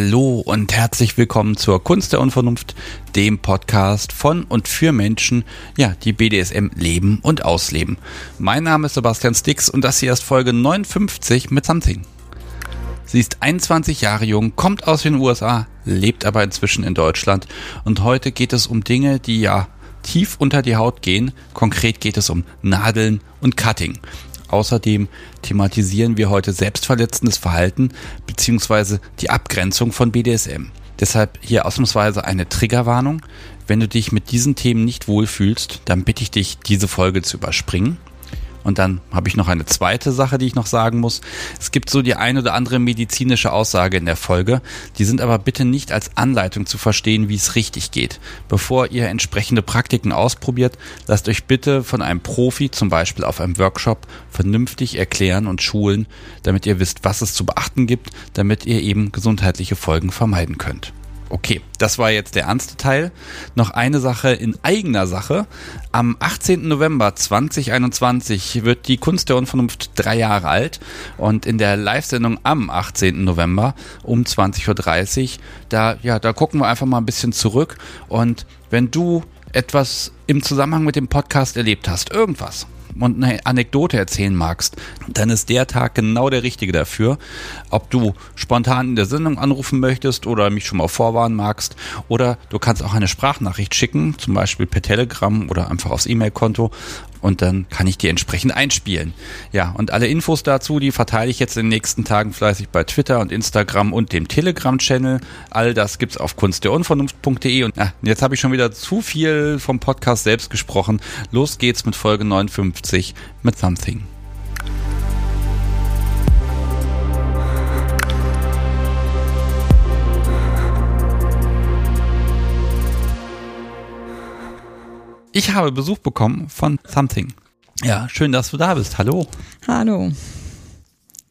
Hallo und herzlich willkommen zur Kunst der Unvernunft, dem Podcast von und für Menschen, ja, die BDSM leben und ausleben. Mein Name ist Sebastian Stix und das hier ist Folge 59 mit Something. Sie ist 21 Jahre jung, kommt aus den USA, lebt aber inzwischen in Deutschland und heute geht es um Dinge, die ja tief unter die Haut gehen. Konkret geht es um Nadeln und Cutting. Außerdem thematisieren wir heute selbstverletzendes Verhalten bzw. die Abgrenzung von BDSM. Deshalb hier ausnahmsweise eine Triggerwarnung. Wenn du dich mit diesen Themen nicht wohlfühlst, dann bitte ich dich, diese Folge zu überspringen. Und dann habe ich noch eine zweite Sache, die ich noch sagen muss. Es gibt so die ein oder andere medizinische Aussage in der Folge. Die sind aber bitte nicht als Anleitung zu verstehen, wie es richtig geht. Bevor ihr entsprechende Praktiken ausprobiert, lasst euch bitte von einem Profi, zum Beispiel auf einem Workshop, vernünftig erklären und schulen, damit ihr wisst, was es zu beachten gibt, damit ihr eben gesundheitliche Folgen vermeiden könnt. Okay, das war jetzt der ernste Teil. Noch eine Sache in eigener Sache. Am 18. November 2021 wird die Kunst der Unvernunft drei Jahre alt und in der Live-Sendung am 18. November um 20.30 Uhr, da, ja, da gucken wir einfach mal ein bisschen zurück und wenn du etwas im Zusammenhang mit dem Podcast erlebt hast, irgendwas, und eine Anekdote erzählen magst, dann ist der Tag genau der richtige dafür. Ob du spontan in der Sendung anrufen möchtest oder mich schon mal vorwarnen magst oder du kannst auch eine Sprachnachricht schicken, zum Beispiel per Telegram oder einfach aufs E-Mail-Konto und dann kann ich die entsprechend einspielen. Ja, und alle Infos dazu, die verteile ich jetzt in den nächsten Tagen fleißig bei Twitter und Instagram und dem Telegram-Channel. All das gibt's auf kunstderunvernunft.de und ja, jetzt habe ich schon wieder zu viel vom Podcast selbst gesprochen. Los geht's mit Folge 59 mit Something. Ich habe Besuch bekommen von Something. Ja, schön, dass du da bist. Hallo. Hallo.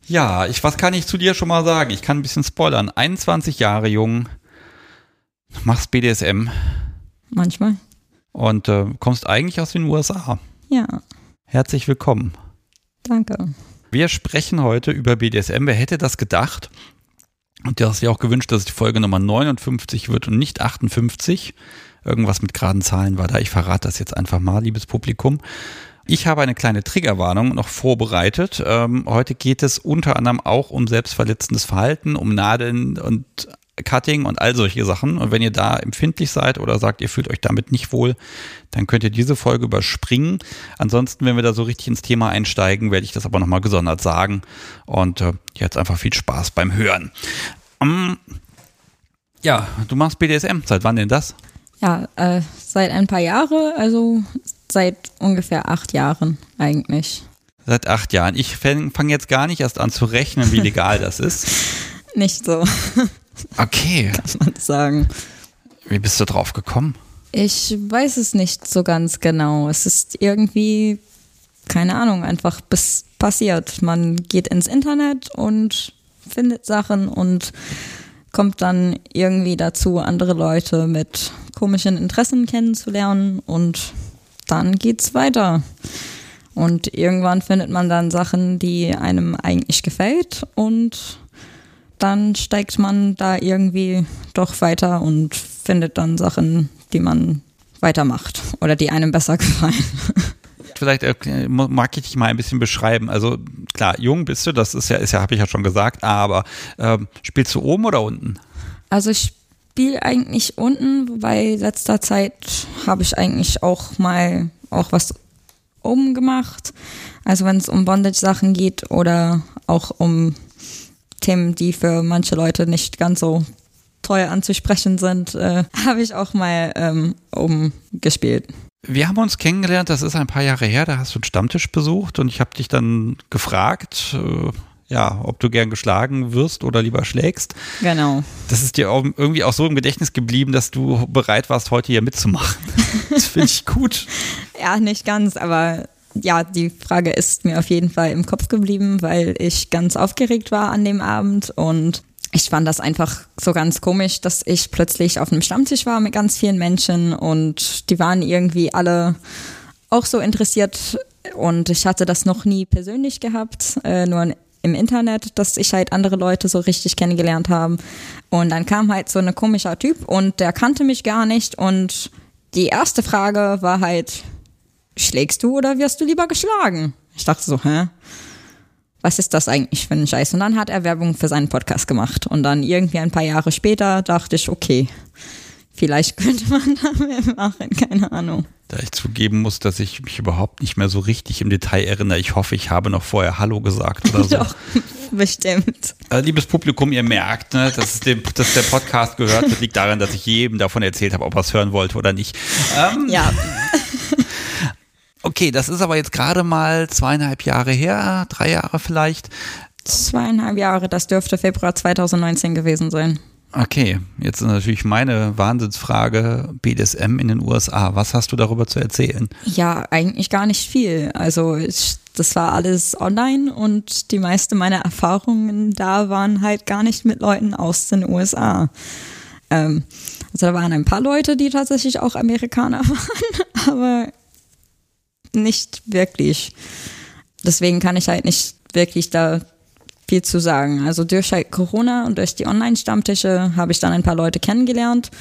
Ja, ich, was kann ich zu dir schon mal sagen? Ich kann ein bisschen spoilern. 21 Jahre jung, machst BDSM. Manchmal. Und äh, kommst eigentlich aus den USA. Ja. Herzlich willkommen. Danke. Wir sprechen heute über BDSM. Wer hätte das gedacht? Und du hast ja auch gewünscht, dass es die Folge Nummer 59 wird und nicht 58. Irgendwas mit geraden Zahlen war da. Ich verrate das jetzt einfach mal, liebes Publikum. Ich habe eine kleine Triggerwarnung noch vorbereitet. Ähm, heute geht es unter anderem auch um selbstverletzendes Verhalten, um Nadeln und Cutting und all solche Sachen. Und wenn ihr da empfindlich seid oder sagt, ihr fühlt euch damit nicht wohl, dann könnt ihr diese Folge überspringen. Ansonsten, wenn wir da so richtig ins Thema einsteigen, werde ich das aber nochmal gesondert sagen. Und äh, jetzt einfach viel Spaß beim Hören. Um, ja, du machst BDSM. Seit wann denn das? Ja, äh, seit ein paar Jahren, also seit ungefähr acht Jahren eigentlich. Seit acht Jahren. Ich fange fang jetzt gar nicht erst an zu rechnen, wie legal das ist. Nicht so. Okay. Kann man sagen. Wie bist du drauf gekommen? Ich weiß es nicht so ganz genau. Es ist irgendwie, keine Ahnung, einfach bis passiert. Man geht ins Internet und findet Sachen und kommt dann irgendwie dazu, andere Leute mit komischen Interessen kennenzulernen und dann geht's weiter. Und irgendwann findet man dann Sachen, die einem eigentlich gefällt und dann steigt man da irgendwie doch weiter und findet dann Sachen, die man weitermacht oder die einem besser gefallen. Vielleicht äh, mag ich dich mal ein bisschen beschreiben. Also klar, jung bist du, das ist ja, ist ja, habe ich ja schon gesagt, aber ähm, spielst du oben oder unten? Also ich spiele eigentlich unten, wobei letzter Zeit habe ich eigentlich auch mal auch was oben gemacht. Also wenn es um Bondage-Sachen geht oder auch um Themen, die für manche Leute nicht ganz so teuer anzusprechen sind, äh, habe ich auch mal ähm, oben gespielt. Wir haben uns kennengelernt, das ist ein paar Jahre her, da hast du einen Stammtisch besucht und ich habe dich dann gefragt, äh, ja, ob du gern geschlagen wirst oder lieber schlägst. Genau. Das ist dir auch irgendwie auch so im Gedächtnis geblieben, dass du bereit warst, heute hier mitzumachen. Das finde ich gut. ja, nicht ganz, aber ja, die Frage ist mir auf jeden Fall im Kopf geblieben, weil ich ganz aufgeregt war an dem Abend und ich fand das einfach so ganz komisch, dass ich plötzlich auf einem Stammtisch war mit ganz vielen Menschen und die waren irgendwie alle auch so interessiert und ich hatte das noch nie persönlich gehabt, äh, nur im Internet, dass ich halt andere Leute so richtig kennengelernt habe. Und dann kam halt so ein komischer Typ und der kannte mich gar nicht. Und die erste Frage war halt, schlägst du oder wirst du lieber geschlagen? Ich dachte so, hä? Was ist das eigentlich für ein Scheiß? Und dann hat er Werbung für seinen Podcast gemacht. Und dann irgendwie ein paar Jahre später dachte ich, okay, vielleicht könnte man da mehr machen, keine Ahnung. Da ich zugeben muss, dass ich mich überhaupt nicht mehr so richtig im Detail erinnere. Ich hoffe, ich habe noch vorher Hallo gesagt oder so. Doch, bestimmt. Also, liebes Publikum, ihr merkt, ne, dass, dem, dass der Podcast gehört wird, liegt daran, dass ich jedem davon erzählt habe, ob er es hören wollte oder nicht. Ähm, ja. Okay, das ist aber jetzt gerade mal zweieinhalb Jahre her, drei Jahre vielleicht. Zweieinhalb Jahre, das dürfte Februar 2019 gewesen sein. Okay, jetzt natürlich meine Wahnsinnsfrage BDSM in den USA. Was hast du darüber zu erzählen? Ja, eigentlich gar nicht viel. Also ich, das war alles online und die meisten meiner Erfahrungen da waren halt gar nicht mit Leuten aus den USA. Ähm, also da waren ein paar Leute, die tatsächlich auch Amerikaner waren, aber nicht wirklich. Deswegen kann ich halt nicht wirklich da viel zu sagen. Also durch halt Corona und durch die Online-Stammtische habe ich dann ein paar Leute kennengelernt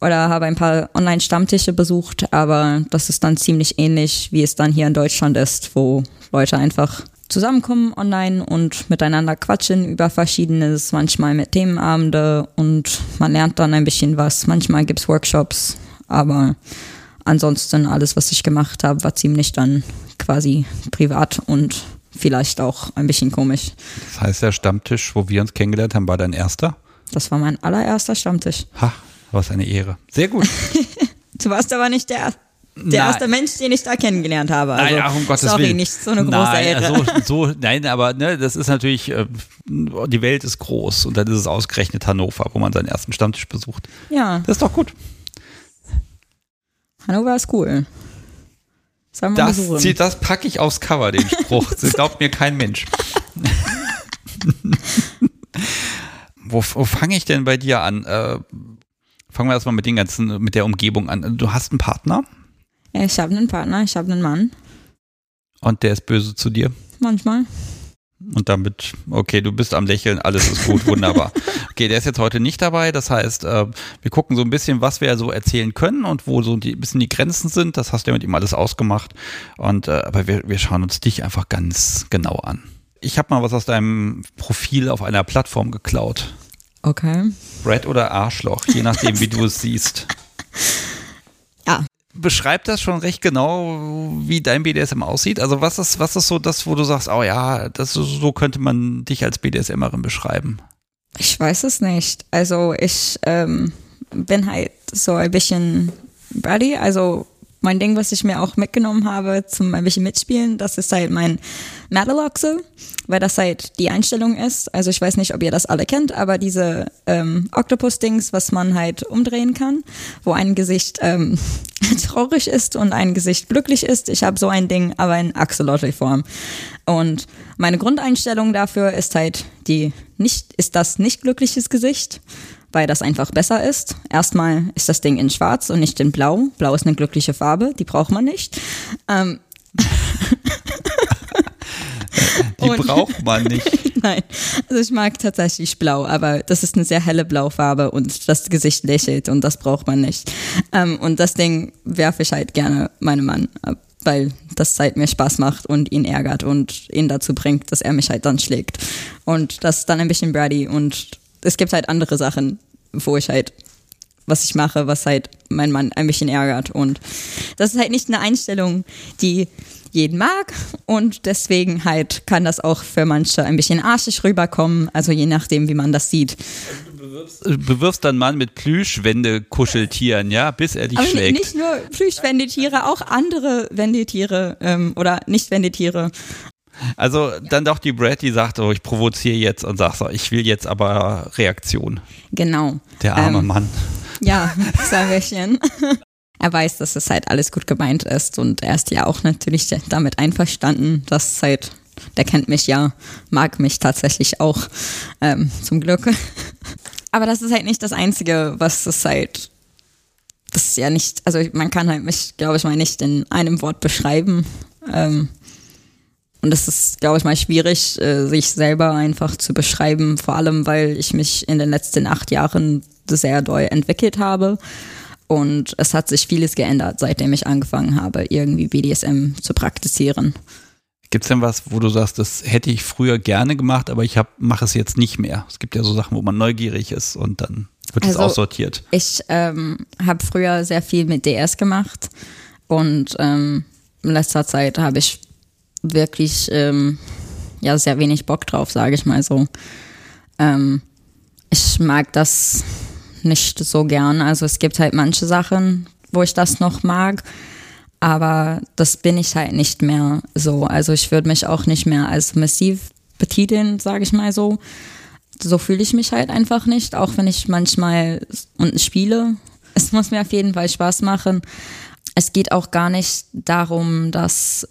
oder habe ein paar Online-Stammtische besucht, aber das ist dann ziemlich ähnlich, wie es dann hier in Deutschland ist, wo Leute einfach zusammenkommen online und miteinander quatschen über Verschiedenes, manchmal mit Themenabende und man lernt dann ein bisschen was. Manchmal gibt es Workshops, aber ansonsten alles, was ich gemacht habe, war ziemlich dann quasi privat und vielleicht auch ein bisschen komisch. Das heißt, der Stammtisch, wo wir uns kennengelernt haben, war dein erster? Das war mein allererster Stammtisch. Ha, was eine Ehre. Sehr gut. du warst aber nicht der, der erste Mensch, den ich da kennengelernt habe. Also, nein, ach, um Gottes sorry, Willen. nicht so eine große nein, Ehre. Also, so, nein, aber ne, das ist natürlich, äh, die Welt ist groß und dann ist es ausgerechnet Hannover, wo man seinen ersten Stammtisch besucht. Ja. Das ist doch gut. Hannover ist cool. Sollen wir Das, zieht- das packe ich aufs Cover, den Spruch. Das glaubt mir kein Mensch. wo wo fange ich denn bei dir an? Äh, fangen wir erstmal mit den ganzen, mit der Umgebung an. Du hast einen Partner Ja, ich habe einen Partner, ich habe einen Mann. und der ist böse zu dir. Manchmal. Und damit, okay, du bist am Lächeln, alles ist gut, wunderbar. Okay, der ist jetzt heute nicht dabei. Das heißt, äh, wir gucken so ein bisschen, was wir so erzählen können und wo so ein bisschen die Grenzen sind. Das hast du ja mit ihm alles ausgemacht. Und äh, aber wir, wir schauen uns dich einfach ganz genau an. Ich habe mal was aus deinem Profil auf einer Plattform geklaut. Okay. Brad oder Arschloch, je nachdem, wie du es siehst. Beschreibt das schon recht genau, wie dein BDSM aussieht? Also was ist, was ist so das, wo du sagst, oh ja, das so könnte man dich als BDSMerin beschreiben? Ich weiß es nicht. Also ich ähm, bin halt so ein bisschen Buddy. Also mein Ding, was ich mir auch mitgenommen habe zum ein bisschen mitspielen, das ist halt mein Mataloxe, weil das halt die Einstellung ist. Also ich weiß nicht, ob ihr das alle kennt, aber diese ähm, Octopus-Dings, was man halt umdrehen kann, wo ein Gesicht ähm, traurig ist und ein Gesicht glücklich ist. Ich habe so ein Ding, aber in Axolotl-Form. Und meine Grundeinstellung dafür ist halt die nicht, ist das nicht glückliches Gesicht, weil das einfach besser ist. Erstmal ist das Ding in schwarz und nicht in blau. Blau ist eine glückliche Farbe, die braucht man nicht. Ähm, Die Und- braucht man nicht. Nein, also ich mag tatsächlich blau, aber das ist eine sehr helle Blaufarbe und das Gesicht lächelt und das braucht man nicht. Ähm, und das Ding werfe ich halt gerne meinem Mann ab, weil das halt mir Spaß macht und ihn ärgert und ihn dazu bringt, dass er mich halt dann schlägt. Und das ist dann ein bisschen Brady und es gibt halt andere Sachen, wo ich halt was ich mache, was halt mein Mann ein bisschen ärgert. Und das ist halt nicht eine Einstellung, die jeden mag. Und deswegen halt kann das auch für manche ein bisschen arschig rüberkommen. Also je nachdem, wie man das sieht. Du bewirfst dann Mann mit Plüschwände-Kuscheltieren, ja, bis er dich Aber schlägt. nicht nur Plüschwendetiere, auch andere Wendetiere ähm, oder Nicht-Wendetiere. Also dann doch die Brad, die sagt, oh, ich provoziere jetzt und sagt so, ich will jetzt aber Reaktion. Genau. Der arme Ähm, Mann. Ja, bisschen. Er weiß, dass es halt alles gut gemeint ist und er ist ja auch natürlich damit einverstanden, dass halt, der kennt mich ja, mag mich tatsächlich auch, ähm, zum Glück. Aber das ist halt nicht das Einzige, was es halt, das ist ja nicht, also man kann halt mich, glaube ich mal, nicht in einem Wort beschreiben. Ähm, Und es ist, glaube ich, mal schwierig, äh, sich selber einfach zu beschreiben, vor allem, weil ich mich in den letzten acht Jahren sehr doll entwickelt habe. Und es hat sich vieles geändert, seitdem ich angefangen habe, irgendwie BDSM zu praktizieren. Gibt es denn was, wo du sagst, das hätte ich früher gerne gemacht, aber ich mache es jetzt nicht mehr? Es gibt ja so Sachen, wo man neugierig ist und dann wird es also, aussortiert. Ich ähm, habe früher sehr viel mit DS gemacht und ähm, in letzter Zeit habe ich wirklich ähm, ja sehr wenig Bock drauf, sage ich mal so. Ähm, ich mag das nicht so gern. Also es gibt halt manche Sachen, wo ich das noch mag, aber das bin ich halt nicht mehr so. Also ich würde mich auch nicht mehr als massiv betiteln, sage ich mal so. So fühle ich mich halt einfach nicht, auch wenn ich manchmal und spiele. Es muss mir auf jeden Fall Spaß machen. Es geht auch gar nicht darum, dass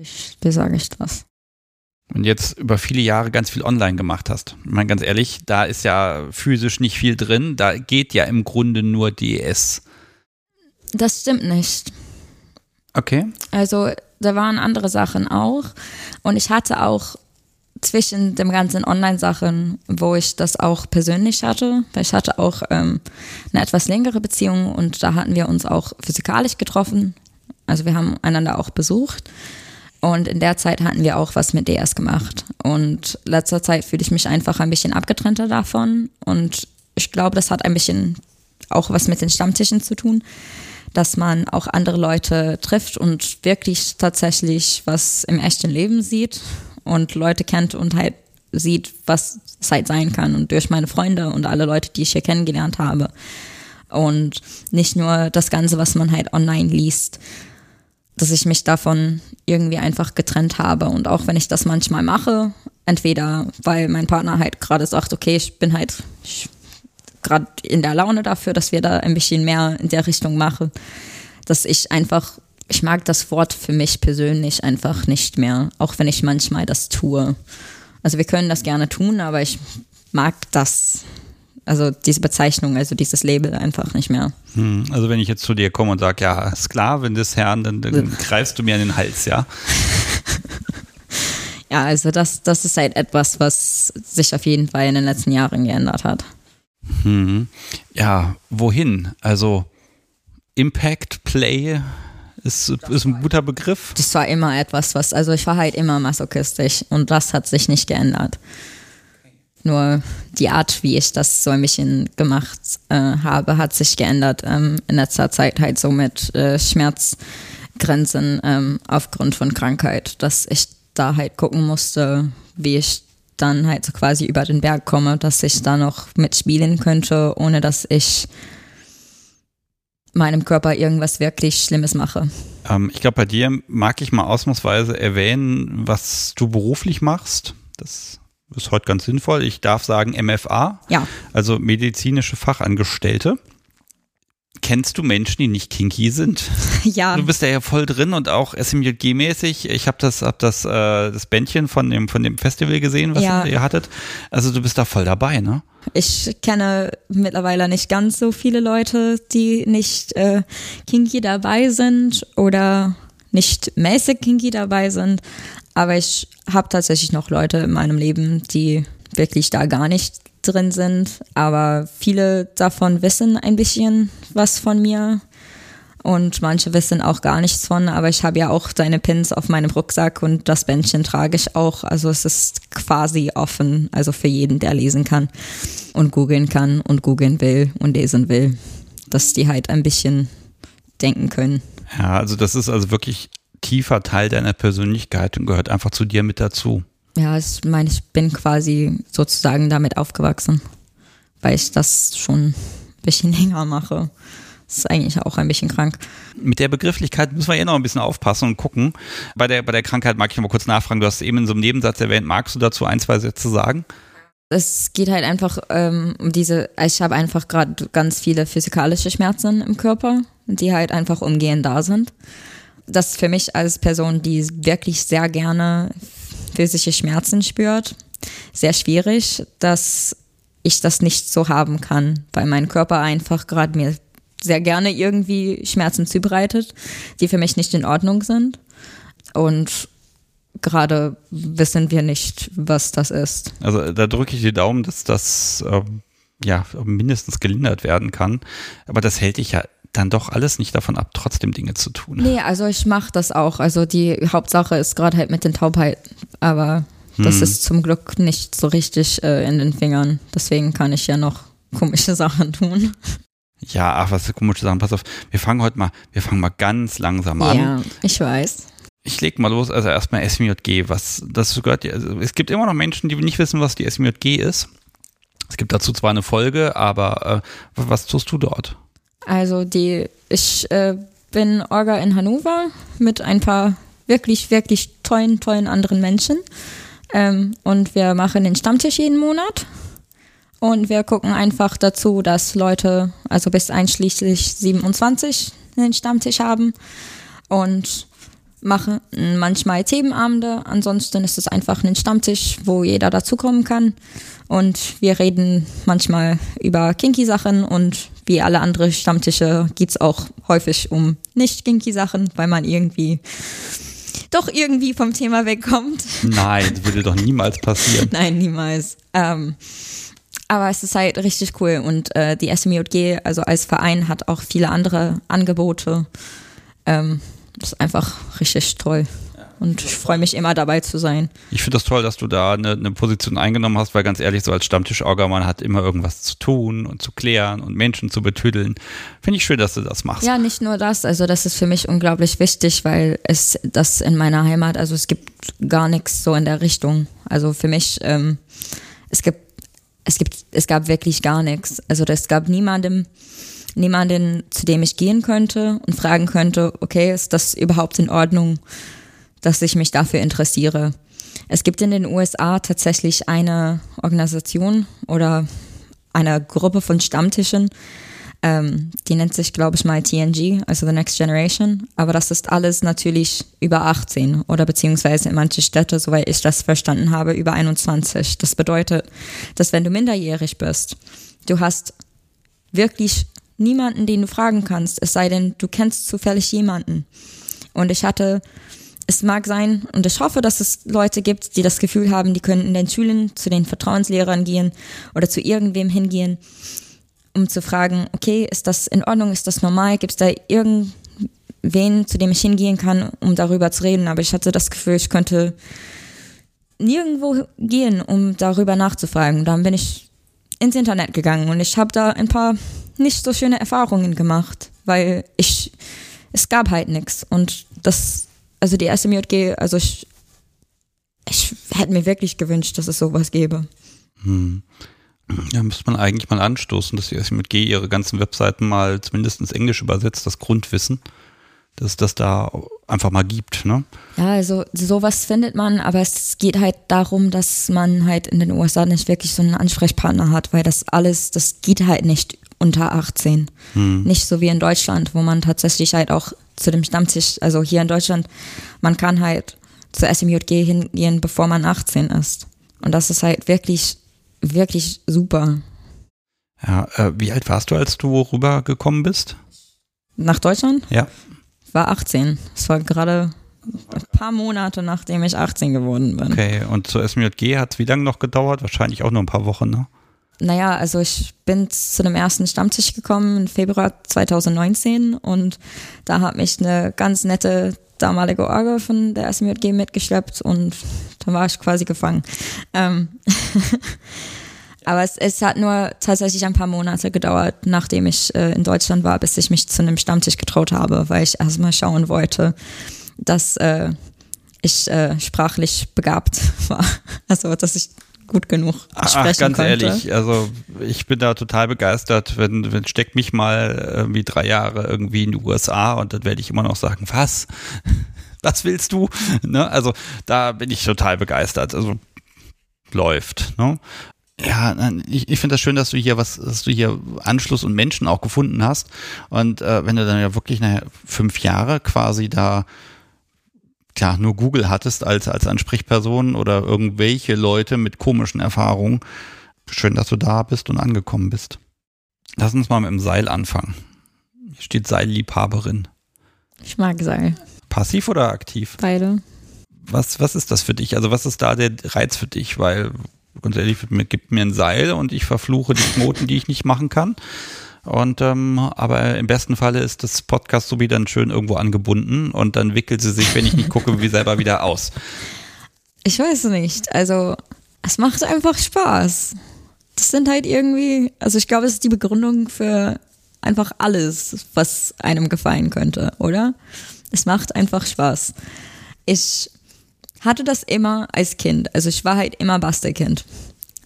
ich, wie sage ich das? Und jetzt über viele Jahre ganz viel online gemacht hast. Ich meine, ganz ehrlich, da ist ja physisch nicht viel drin. Da geht ja im Grunde nur DES. Das stimmt nicht. Okay. Also, da waren andere Sachen auch. Und ich hatte auch zwischen den ganzen Online-Sachen, wo ich das auch persönlich hatte, weil ich hatte auch ähm, eine etwas längere Beziehung und da hatten wir uns auch physikalisch getroffen. Also wir haben einander auch besucht. Und in der Zeit hatten wir auch was mit DS gemacht. Und letzter Zeit fühle ich mich einfach ein bisschen abgetrennter davon. Und ich glaube, das hat ein bisschen auch was mit den Stammtischen zu tun, dass man auch andere Leute trifft und wirklich tatsächlich was im echten Leben sieht und Leute kennt und halt sieht, was es halt sein kann. Und durch meine Freunde und alle Leute, die ich hier kennengelernt habe. Und nicht nur das Ganze, was man halt online liest dass ich mich davon irgendwie einfach getrennt habe. Und auch wenn ich das manchmal mache, entweder weil mein Partner halt gerade sagt, okay, ich bin halt gerade in der Laune dafür, dass wir da ein bisschen mehr in der Richtung machen, dass ich einfach, ich mag das Wort für mich persönlich einfach nicht mehr, auch wenn ich manchmal das tue. Also wir können das gerne tun, aber ich mag das also diese Bezeichnung, also dieses Label einfach nicht mehr. Hm, also wenn ich jetzt zu dir komme und sage, ja, Sklavin des Herrn, dann, dann greifst du mir an den Hals, ja? ja, also das, das ist halt etwas, was sich auf jeden Fall in den letzten Jahren geändert hat. Hm. Ja, wohin? Also Impact, Play, ist, ist ein guter Begriff. Das war immer etwas, was, also ich war halt immer masochistisch und das hat sich nicht geändert. Nur die Art, wie ich das so ein bisschen gemacht äh, habe, hat sich geändert. Ähm, in letzter Zeit halt so mit äh, Schmerzgrenzen ähm, aufgrund von Krankheit, dass ich da halt gucken musste, wie ich dann halt so quasi über den Berg komme, dass ich da noch mitspielen könnte, ohne dass ich meinem Körper irgendwas wirklich Schlimmes mache. Ähm, ich glaube, bei dir mag ich mal ausnahmsweise erwähnen, was du beruflich machst. Das ist heute ganz sinnvoll. Ich darf sagen MFA, ja. also medizinische Fachangestellte. Kennst du Menschen, die nicht kinky sind? Ja. Du bist da ja voll drin und auch SMJG-mäßig. Ich habe das, hab das, äh, das Bändchen von dem, von dem Festival gesehen, was ja. ihr hattet. Also du bist da voll dabei, ne? Ich kenne mittlerweile nicht ganz so viele Leute, die nicht äh, kinky dabei sind oder nicht mäßig kinky dabei sind. Aber ich habe tatsächlich noch Leute in meinem Leben, die wirklich da gar nicht drin sind. Aber viele davon wissen ein bisschen was von mir. Und manche wissen auch gar nichts von, aber ich habe ja auch deine Pins auf meinem Rucksack und das Bändchen trage ich auch. Also es ist quasi offen, also für jeden, der lesen kann und googeln kann und googeln will und lesen will, dass die halt ein bisschen denken können. Ja, also das ist also wirklich tiefer Teil deiner Persönlichkeit und gehört einfach zu dir mit dazu. Ja, ich meine, ich bin quasi sozusagen damit aufgewachsen, weil ich das schon ein bisschen länger mache. Das ist eigentlich auch ein bisschen krank. Mit der Begrifflichkeit müssen wir ja noch ein bisschen aufpassen und gucken. Bei der, bei der Krankheit mag ich noch mal kurz nachfragen. Du hast eben in so einem Nebensatz erwähnt. Magst du dazu ein, zwei Sätze sagen? Es geht halt einfach ähm, um diese, ich habe einfach gerade ganz viele physikalische Schmerzen im Körper, die halt einfach umgehend da sind das für mich als Person, die wirklich sehr gerne physische Schmerzen spürt, sehr schwierig, dass ich das nicht so haben kann, weil mein Körper einfach gerade mir sehr gerne irgendwie Schmerzen zubereitet, die für mich nicht in Ordnung sind. Und gerade wissen wir nicht, was das ist. Also da drücke ich die Daumen, dass das ähm, ja mindestens gelindert werden kann. Aber das hält dich ja dann doch alles nicht davon ab, trotzdem Dinge zu tun. Nee, also ich mache das auch. Also die Hauptsache ist gerade halt mit den Taubheiten. Aber das Hm. ist zum Glück nicht so richtig äh, in den Fingern. Deswegen kann ich ja noch komische Sachen tun. Ja, ach, was für komische Sachen. Pass auf, wir fangen heute mal, wir fangen mal ganz langsam an. Ja, ich weiß. Ich leg mal los, also erstmal SMJG, was das gehört, also es gibt immer noch Menschen, die nicht wissen, was die SMJG ist. Es gibt dazu zwar eine Folge, aber äh, was tust du dort? Also die, ich äh, bin Orga in Hannover mit ein paar wirklich, wirklich tollen, tollen anderen Menschen. Ähm, und wir machen den Stammtisch jeden Monat. Und wir gucken einfach dazu, dass Leute, also bis einschließlich 27, einen Stammtisch haben. Und machen manchmal Themenabende. Ansonsten ist es einfach ein Stammtisch, wo jeder dazukommen kann. Und wir reden manchmal über Kinky-Sachen und wie alle anderen Stammtische geht es auch häufig um nicht-Kinky-Sachen, weil man irgendwie doch irgendwie vom Thema wegkommt. Nein, das würde doch niemals passieren. Nein, niemals. Ähm, aber es ist halt richtig cool und äh, die SMJG, also als Verein, hat auch viele andere Angebote. Ähm, das ist einfach richtig toll. Und ich freue mich immer dabei zu sein. Ich finde das toll, dass du da eine, eine Position eingenommen hast, weil ganz ehrlich, so als Stammtischorga, man hat immer irgendwas zu tun und zu klären und Menschen zu betüdeln. Finde ich schön, dass du das machst. Ja, nicht nur das, also das ist für mich unglaublich wichtig, weil es das in meiner Heimat, also es gibt gar nichts so in der Richtung. Also für mich, ähm, es gibt, es gibt, es gab wirklich gar nichts. Also es gab niemandem, niemanden, zu dem ich gehen könnte und fragen könnte, okay, ist das überhaupt in Ordnung, dass ich mich dafür interessiere? Es gibt in den USA tatsächlich eine Organisation oder eine Gruppe von Stammtischen, ähm, die nennt sich, glaube ich, mal TNG, also The Next Generation. Aber das ist alles natürlich über 18 oder beziehungsweise in manche Städte, soweit ich das verstanden habe, über 21. Das bedeutet, dass wenn du minderjährig bist, du hast wirklich niemanden, den du fragen kannst, es sei denn, du kennst zufällig jemanden. Und ich hatte, es mag sein, und ich hoffe, dass es Leute gibt, die das Gefühl haben, die können in den Schulen zu den Vertrauenslehrern gehen oder zu irgendwem hingehen, um zu fragen, okay, ist das in Ordnung, ist das normal, gibt es da irgendwen, zu dem ich hingehen kann, um darüber zu reden. Aber ich hatte das Gefühl, ich könnte nirgendwo gehen, um darüber nachzufragen. Dann bin ich ins Internet gegangen und ich habe da ein paar nicht so schöne Erfahrungen gemacht, weil ich, es gab halt nichts. Und das, also die SMJG, also ich, ich hätte mir wirklich gewünscht, dass es sowas gäbe. Hm. Ja, müsste man eigentlich mal anstoßen, dass die SMG ihre ganzen Webseiten mal zumindest ins Englische übersetzt, das Grundwissen, dass es das da einfach mal gibt, ne? Ja, also sowas findet man, aber es geht halt darum, dass man halt in den USA nicht wirklich so einen Ansprechpartner hat, weil das alles, das geht halt nicht unter 18. Hm. Nicht so wie in Deutschland, wo man tatsächlich halt auch zu dem Stammtisch, also hier in Deutschland, man kann halt zur SMJG hingehen, bevor man 18 ist. Und das ist halt wirklich, wirklich super. Ja, äh, wie alt warst du, als du rübergekommen bist? Nach Deutschland Ja. war 18. Es war gerade ein paar Monate, nachdem ich 18 geworden bin. Okay, und zur SMJG hat es wie lange noch gedauert? Wahrscheinlich auch nur ein paar Wochen, ne? Naja, also ich bin zu dem ersten Stammtisch gekommen im Februar 2019 und da hat mich eine ganz nette damalige Orga von der SMJG mitgeschleppt und da war ich quasi gefangen. Ähm Aber es, es hat nur tatsächlich ein paar Monate gedauert, nachdem ich äh, in Deutschland war, bis ich mich zu einem Stammtisch getraut habe, weil ich erstmal schauen wollte, dass äh, ich äh, sprachlich begabt war. Also, dass ich gut genug Ach, sprechen ganz konnte. ehrlich, also ich bin da total begeistert, wenn, wenn steckt mich mal irgendwie drei Jahre irgendwie in die USA und dann werde ich immer noch sagen, was? Was willst du? Ne? Also da bin ich total begeistert. Also läuft. Ne? Ja, ich, ich finde das schön, dass du hier was, dass du hier Anschluss und Menschen auch gefunden hast. Und äh, wenn du dann ja wirklich nachher fünf Jahre quasi da ja, nur Google hattest als, als Ansprechperson oder irgendwelche Leute mit komischen Erfahrungen. Schön, dass du da bist und angekommen bist. Lass uns mal mit dem Seil anfangen. Hier steht Seilliebhaberin. Ich mag Seil. Passiv oder aktiv? Beide. was, was ist das für dich? Also was ist da der Reiz für dich? Weil ganz ehrlich, gibt mir ein Seil und ich verfluche die Knoten, die ich nicht machen kann. Und ähm, aber im besten Falle ist das Podcast so wie dann schön irgendwo angebunden und dann wickelt sie sich, wenn ich nicht gucke, wie selber wieder aus. Ich weiß nicht. Also es macht einfach Spaß. Das sind halt irgendwie, also ich glaube, es ist die Begründung für einfach alles, was einem gefallen könnte, oder? Es macht einfach Spaß. Ich hatte das immer als Kind. Also ich war halt immer Bastelkind.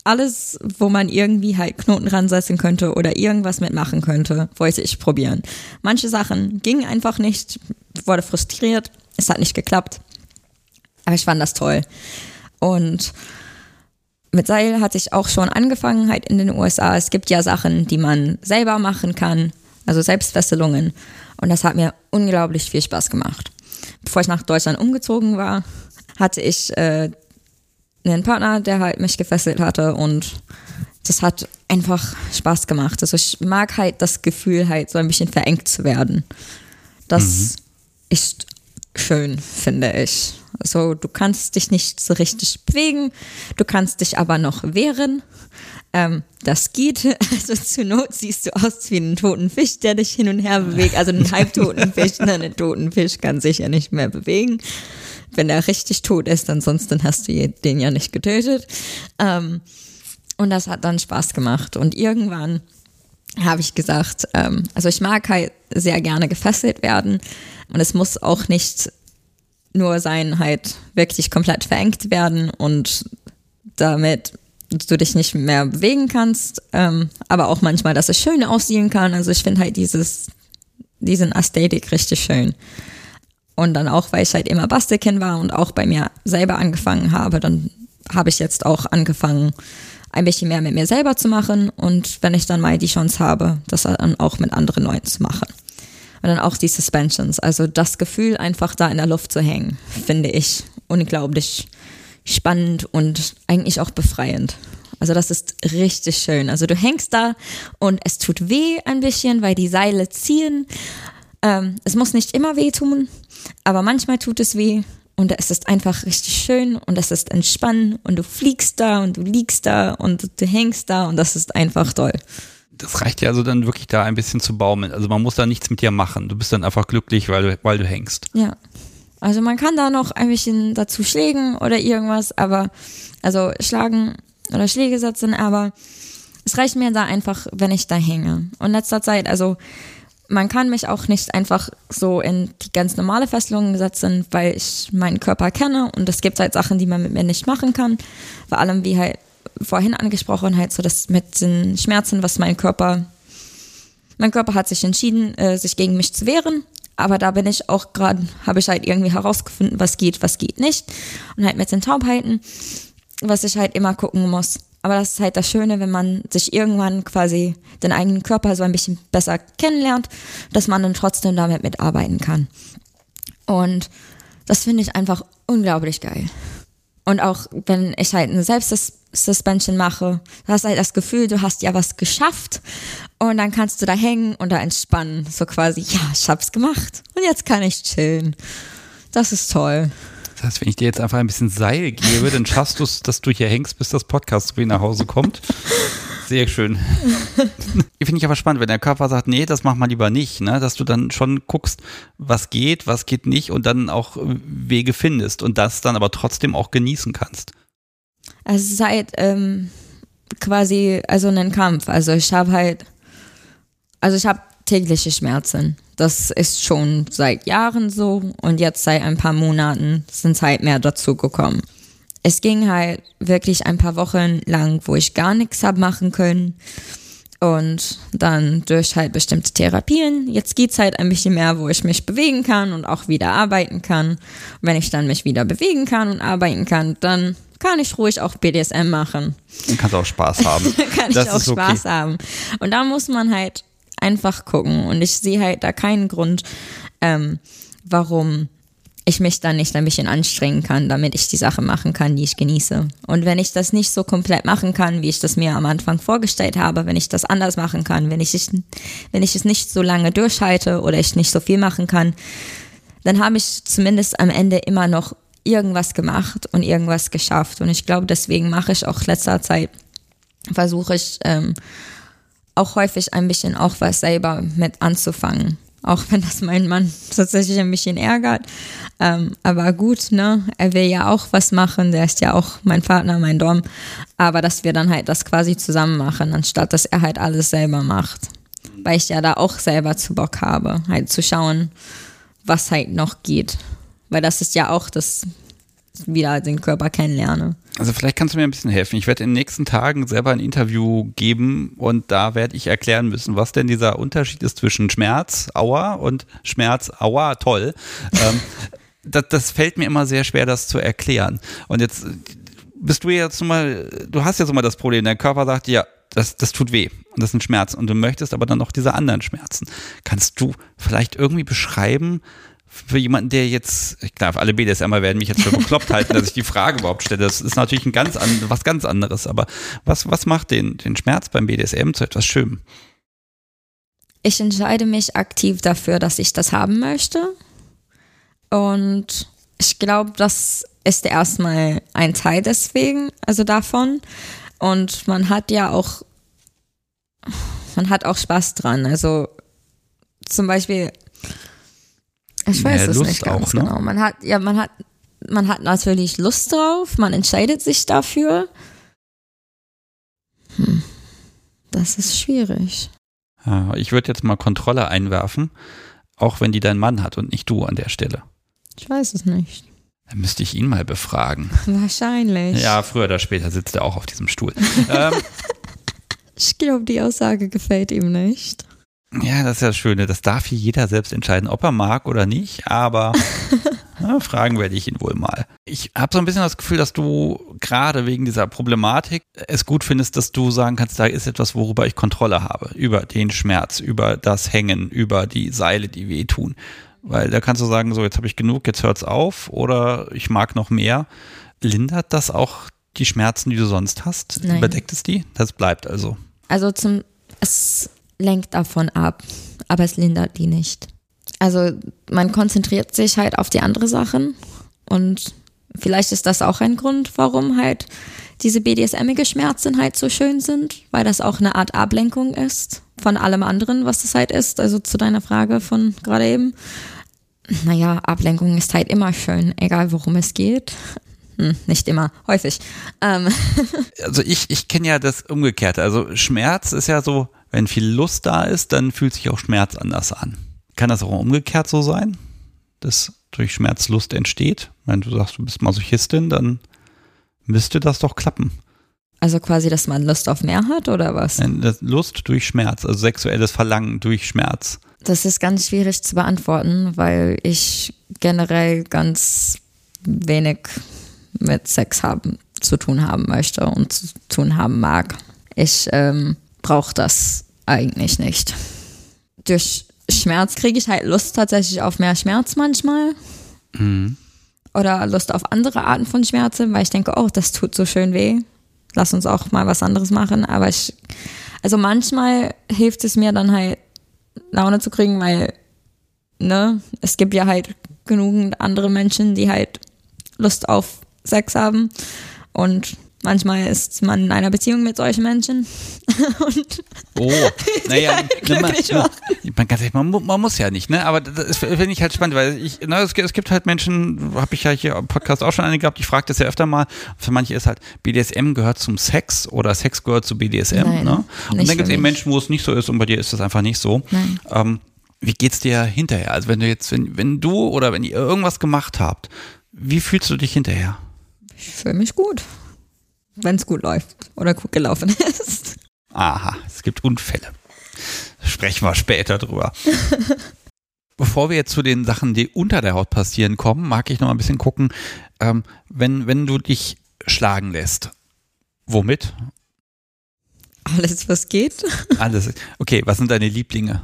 Alles, wo man irgendwie halt Knoten ransetzen könnte oder irgendwas mitmachen könnte, wollte ich probieren. Manche Sachen gingen einfach nicht, wurde frustriert, es hat nicht geklappt. Aber ich fand das toll. Und mit Seil hatte ich auch schon angefangen, halt in den USA. Es gibt ja Sachen, die man selber machen kann, also Selbstfesselungen. Und das hat mir unglaublich viel Spaß gemacht. Bevor ich nach Deutschland umgezogen war, hatte ich äh, einen Partner, der halt mich gefesselt hatte und das hat einfach Spaß gemacht. Also ich mag halt das Gefühl, halt so ein bisschen verengt zu werden. Das mhm. ist schön, finde ich. Also du kannst dich nicht so richtig bewegen, du kannst dich aber noch wehren. Ähm, das geht. Also zur Not siehst du aus wie ein toten Fisch, der dich hin und her bewegt. Also einen halbtoten Fisch, einen toten Fisch kann sich ja nicht mehr bewegen. Wenn er richtig tot ist, ansonsten hast du den ja nicht getötet. Ähm, und das hat dann Spaß gemacht. Und irgendwann habe ich gesagt, ähm, also ich mag halt sehr gerne gefesselt werden. Und es muss auch nicht nur sein, halt wirklich komplett verengt werden und damit du dich nicht mehr bewegen kannst, ähm, aber auch manchmal, dass es schön aussehen kann. Also ich finde halt dieses, diesen Ästhetik richtig schön. Und dann auch, weil ich halt immer Bastelkind war und auch bei mir selber angefangen habe, dann habe ich jetzt auch angefangen, ein bisschen mehr mit mir selber zu machen und wenn ich dann mal die Chance habe, das dann auch mit anderen Leuten zu machen. Und dann auch die Suspensions, also das Gefühl, einfach da in der Luft zu hängen, finde ich unglaublich spannend und eigentlich auch befreiend. Also das ist richtig schön. Also du hängst da und es tut weh ein bisschen, weil die Seile ziehen. Ähm, es muss nicht immer weh tun, aber manchmal tut es weh und es ist einfach richtig schön und es ist entspannend und du fliegst da und du liegst da und du hängst da und das ist einfach toll. Das reicht ja also dann wirklich da ein bisschen zu baumeln. Also man muss da nichts mit dir machen. Du bist dann einfach glücklich, weil du, weil du hängst. Ja. Also man kann da noch ein bisschen dazu schlägen oder irgendwas, aber also schlagen oder Schläge setzen, aber es reicht mir da einfach, wenn ich da hänge. Und letzter Zeit, also man kann mich auch nicht einfach so in die ganz normale Fesselung setzen, weil ich meinen Körper kenne und es gibt halt Sachen, die man mit mir nicht machen kann. Vor allem, wie halt vorhin angesprochen, halt so das mit den Schmerzen, was mein Körper, mein Körper hat sich entschieden, äh, sich gegen mich zu wehren aber da bin ich auch gerade, habe ich halt irgendwie herausgefunden, was geht, was geht nicht. Und halt mit den Taubheiten, was ich halt immer gucken muss. Aber das ist halt das Schöne, wenn man sich irgendwann quasi den eigenen Körper so ein bisschen besser kennenlernt, dass man dann trotzdem damit mitarbeiten kann. Und das finde ich einfach unglaublich geil. Und auch wenn ich halt eine Selbstsuspension mache, du hast halt das Gefühl, du hast ja was geschafft und dann kannst du da hängen und da entspannen. So quasi, ja, ich hab's gemacht und jetzt kann ich chillen. Das ist toll. Heißt, wenn ich dir jetzt einfach ein bisschen Seil gebe, dann schaffst du es, dass du hier hängst, bis das Podcast nach Hause kommt. Sehr schön. Finde ich aber spannend, wenn der Körper sagt, nee, das mach mal lieber nicht, ne? dass du dann schon guckst, was geht, was geht nicht und dann auch Wege findest und das dann aber trotzdem auch genießen kannst. Also seit ähm, quasi, also einen Kampf. Also ich habe halt, also ich habe tägliche Schmerzen. Das ist schon seit Jahren so und jetzt seit ein paar Monaten sind halt mehr dazu gekommen es ging halt wirklich ein paar Wochen lang, wo ich gar nichts habe machen können. Und dann durch halt bestimmte Therapien. Jetzt geht's halt ein bisschen mehr, wo ich mich bewegen kann und auch wieder arbeiten kann. Und wenn ich dann mich wieder bewegen kann und arbeiten kann, dann kann ich ruhig auch BDSM machen. Dann kannst du auch Spaß haben. kann das ich auch Spaß okay. haben. Und da muss man halt einfach gucken. Und ich sehe halt da keinen Grund, ähm, warum ich mich dann nicht ein bisschen anstrengen kann, damit ich die Sache machen kann, die ich genieße. Und wenn ich das nicht so komplett machen kann, wie ich das mir am Anfang vorgestellt habe, wenn ich das anders machen kann, wenn ich, wenn ich es nicht so lange durchhalte oder ich nicht so viel machen kann, dann habe ich zumindest am Ende immer noch irgendwas gemacht und irgendwas geschafft. Und ich glaube, deswegen mache ich auch letzter Zeit, versuche ich ähm, auch häufig ein bisschen auch was selber mit anzufangen. Auch wenn das mein Mann tatsächlich ein bisschen ärgert. Ähm, aber gut, ne? Er will ja auch was machen. Der ist ja auch mein Partner, mein Dom. Aber dass wir dann halt das quasi zusammen machen, anstatt dass er halt alles selber macht. Weil ich ja da auch selber zu Bock habe, halt zu schauen, was halt noch geht. Weil das ist ja auch das wieder den Körper kennenlerne. Also vielleicht kannst du mir ein bisschen helfen. Ich werde in den nächsten Tagen selber ein Interview geben und da werde ich erklären müssen, was denn dieser Unterschied ist zwischen Schmerz, Aua und Schmerz, Aua, toll. ähm, das, das fällt mir immer sehr schwer, das zu erklären. Und jetzt bist du jetzt mal, du hast ja so mal das Problem, dein Körper sagt, ja, das, das tut weh und das sind Schmerzen und du möchtest aber dann noch diese anderen Schmerzen. Kannst du vielleicht irgendwie beschreiben, für jemanden, der jetzt, klar, alle BDSMer werden mich jetzt für bekloppt halten, dass ich die Frage überhaupt stelle. Das ist natürlich ein ganz an, was ganz anderes. Aber was, was macht den, den Schmerz beim BDSM zu etwas Schönem? Ich entscheide mich aktiv dafür, dass ich das haben möchte. Und ich glaube, das ist erstmal ein Teil deswegen, also davon. Und man hat ja auch, man hat auch Spaß dran. Also zum Beispiel ich weiß es Lust nicht ganz auch, ne? genau. Man hat, ja, man hat, man hat natürlich Lust drauf, man entscheidet sich dafür. Hm. Das ist schwierig. Ja, ich würde jetzt mal Kontrolle einwerfen, auch wenn die dein Mann hat und nicht du an der Stelle. Ich weiß es nicht. Dann müsste ich ihn mal befragen. Wahrscheinlich. Ja, früher oder später sitzt er auch auf diesem Stuhl. ähm, ich glaube, die Aussage gefällt ihm nicht. Ja, das ist ja das Schöne. Das darf hier jeder selbst entscheiden, ob er mag oder nicht. Aber ja, fragen werde ich ihn wohl mal. Ich habe so ein bisschen das Gefühl, dass du gerade wegen dieser Problematik es gut findest, dass du sagen kannst, da ist etwas, worüber ich Kontrolle habe. Über den Schmerz, über das Hängen, über die Seile, die wehtun. Weil da kannst du sagen, so jetzt habe ich genug, jetzt hört's auf oder ich mag noch mehr. Lindert das auch die Schmerzen, die du sonst hast? Nein. Überdeckt es die? Das bleibt also. Also zum es lenkt davon ab, aber es lindert die nicht. Also man konzentriert sich halt auf die anderen Sachen und vielleicht ist das auch ein Grund, warum halt diese BDSM-ige Schmerzen halt so schön sind, weil das auch eine Art Ablenkung ist von allem anderen, was das halt ist. Also zu deiner Frage von gerade eben. Naja, Ablenkung ist halt immer schön, egal worum es geht. Hm, nicht immer, häufig. Ähm. Also ich, ich kenne ja das Umgekehrte. Also Schmerz ist ja so, wenn viel Lust da ist, dann fühlt sich auch Schmerz anders an. Kann das auch umgekehrt so sein, dass durch Schmerz Lust entsteht? Wenn du sagst, du bist Masochistin, dann müsste das doch klappen. Also quasi, dass man Lust auf mehr hat oder was? Lust durch Schmerz, also sexuelles Verlangen durch Schmerz. Das ist ganz schwierig zu beantworten, weil ich generell ganz wenig mit Sex haben zu tun haben möchte und zu tun haben mag. Ich ähm, brauche das eigentlich nicht. Durch Schmerz kriege ich halt Lust tatsächlich auf mehr Schmerz manchmal. Mhm. Oder Lust auf andere Arten von Schmerzen, weil ich denke, oh, das tut so schön weh. Lass uns auch mal was anderes machen. Aber ich, also manchmal hilft es mir dann halt, Laune zu kriegen, weil, ne, es gibt ja halt genügend andere Menschen, die halt Lust auf Sex haben. Und Manchmal ist man in einer Beziehung mit solchen Menschen. oh, naja, man, man, man, man, muss ja nicht, ne? Aber das finde ich halt spannend, weil ich, ne, es, es gibt halt Menschen, habe ich ja hier im Podcast auch schon eine gehabt, ich frage das ja öfter mal. Für manche ist halt, BDSM gehört zum Sex oder Sex gehört zu BDSM, Nein, ne? Und dann gibt es eben Menschen, wo es nicht so ist und bei dir ist das einfach nicht so. Nein. Ähm, wie geht's dir hinterher? Also wenn du jetzt, wenn, wenn du oder wenn ihr irgendwas gemacht habt, wie fühlst du dich hinterher? Ich fühle mich gut wenn es gut läuft oder gut gelaufen ist. Aha, es gibt Unfälle. Sprechen wir später drüber. Bevor wir jetzt zu den Sachen, die unter der Haut passieren, kommen, mag ich noch ein bisschen gucken, ähm, wenn, wenn du dich schlagen lässt, womit? Alles, was geht. Alles. Okay, was sind deine Lieblinge?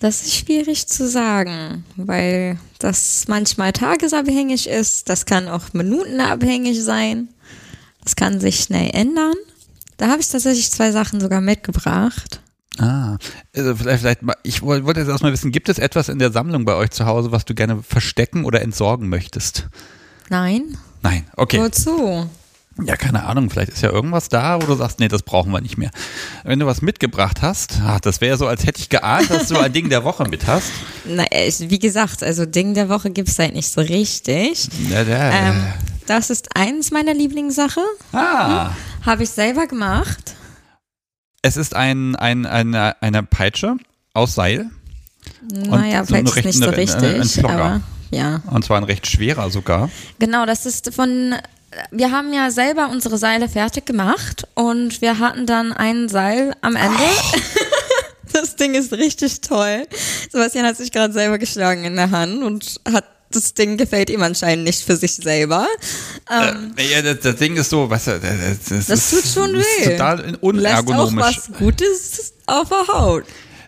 Das ist schwierig zu sagen, weil das manchmal tagesabhängig ist, das kann auch minutenabhängig sein. Das kann sich schnell ändern. Da habe ich tatsächlich zwei Sachen sogar mitgebracht. Ah, also vielleicht, vielleicht mal, ich wollte jetzt erstmal wissen, gibt es etwas in der Sammlung bei euch zu Hause, was du gerne verstecken oder entsorgen möchtest? Nein. Nein, okay. Wozu? Ja, keine Ahnung, vielleicht ist ja irgendwas da, wo du sagst, nee, das brauchen wir nicht mehr. Wenn du was mitgebracht hast, ach, das wäre so, als hätte ich geahnt, dass du ein Ding der Woche mit hast. Na, ich- wie gesagt, also Ding der Woche gibt es halt nicht so richtig. Ja, ja, Ähm, das ist eins meiner Lieblingssache. Ah, Habe ich selber gemacht. es ist ein, ein, eine, eine Peitsche aus Seil Naja, so vielleicht ist nicht so recht- eine- ein richtig, Flogger. aber ja. und zwar ein recht schwerer sogar. Genau, das ist von. Wir haben ja selber unsere Seile fertig gemacht und wir hatten dann ein Seil am Ende. Das Ding ist richtig toll. Sebastian hat sich gerade selber geschlagen in der Hand und hat das Ding gefällt ihm anscheinend nicht für sich selber. Ähm, Äh, ja, das, das Ding ist so, weißt du, das, das, das tut schon ist weh. total Lässt auch unergonomisch. was Gutes auf der Haut.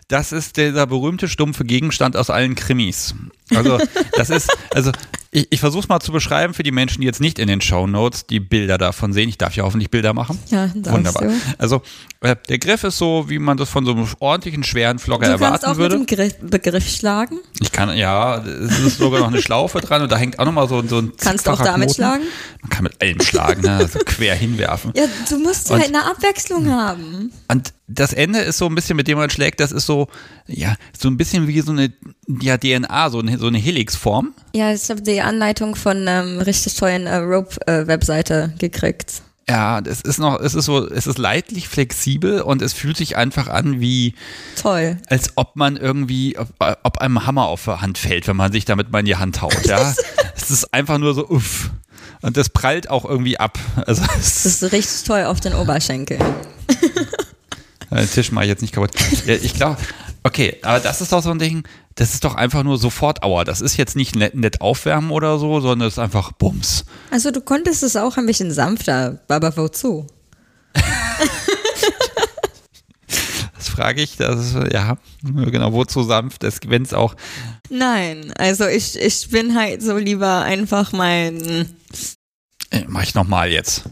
Das ist dieser berühmte stumpfe Gegenstand aus allen Krimis. Also, das ist, also ich, ich versuche es mal zu beschreiben für die Menschen, die jetzt nicht in den Shownotes die Bilder davon sehen. Ich darf ja hoffentlich Bilder machen. Ja, Wunderbar. du. Also, äh, der Griff ist so, wie man das von so einem ordentlichen, schweren Flogger Du kannst erwarten auch würde. mit dem Griff, Begriff schlagen. Ich kann, ja, es ist sogar noch eine Schlaufe dran und da hängt auch nochmal so, so ein Kannst du auch damit Knoten. schlagen? Man kann mit allem schlagen, ne? also quer hinwerfen. Ja, du musst Und- halt eine Abwechslung haben. Und das Ende ist so ein bisschen, mit dem man schlägt, das ist so, ja, so ein bisschen wie so eine ja, DNA, so eine, so eine Helixform. Ja, ich habe die Anleitung von ähm, richtig tollen äh, Rope-Webseite gekriegt. Ja, es ist noch, es ist so, es ist leidlich flexibel und es fühlt sich einfach an wie, Toll. als ob man irgendwie, ob, ob einem Hammer auf der Hand fällt, wenn man sich damit mal in die Hand haut, ja. es ist einfach nur so, uff. Und das prallt auch irgendwie ab. Also, es Das ist richtig toll auf den Oberschenkel. Den Tisch mache ich jetzt nicht kaputt. Ich glaube, okay, aber das ist doch so ein Ding, das ist doch einfach nur sofort Aua. Das ist jetzt nicht nett, nett aufwärmen oder so, sondern es ist einfach Bums. Also du konntest es auch ein bisschen sanfter, aber wozu? Das frage ich, das ist, ja, genau, wozu sanft, wenn es auch, Nein, also ich, ich bin halt so lieber einfach mein. äh, mache ich nochmal jetzt.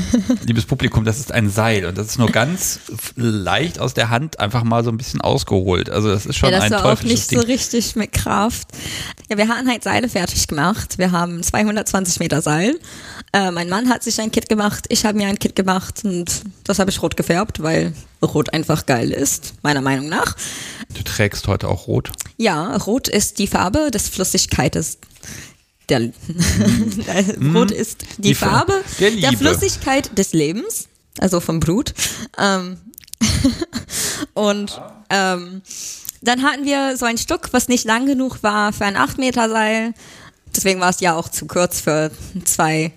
Liebes Publikum, das ist ein Seil und das ist nur ganz leicht aus der Hand einfach mal so ein bisschen ausgeholt. Also das ist schon ja, das ein war auch nicht Ding. so richtig mit Kraft. Ja, wir hatten halt Seile fertig gemacht. Wir haben 220 Meter Seil. Äh, mein Mann hat sich ein Kit gemacht, ich habe mir ein Kit gemacht und das habe ich rot gefärbt, weil rot einfach geil ist, meiner Meinung nach. Du trägst heute auch rot. Ja, rot ist die Farbe des Flüssigkeites. Der, Rot ist die, Mhm. Die Fa- Farbe der der. Flüssigkeit des Lebens, also vom Blut. Ähm, und ähm, dann hatten wir so ein Stück, was nicht lang genug war für ein 8 Meter Seil. Deswegen war es ja auch zu kurz für zwei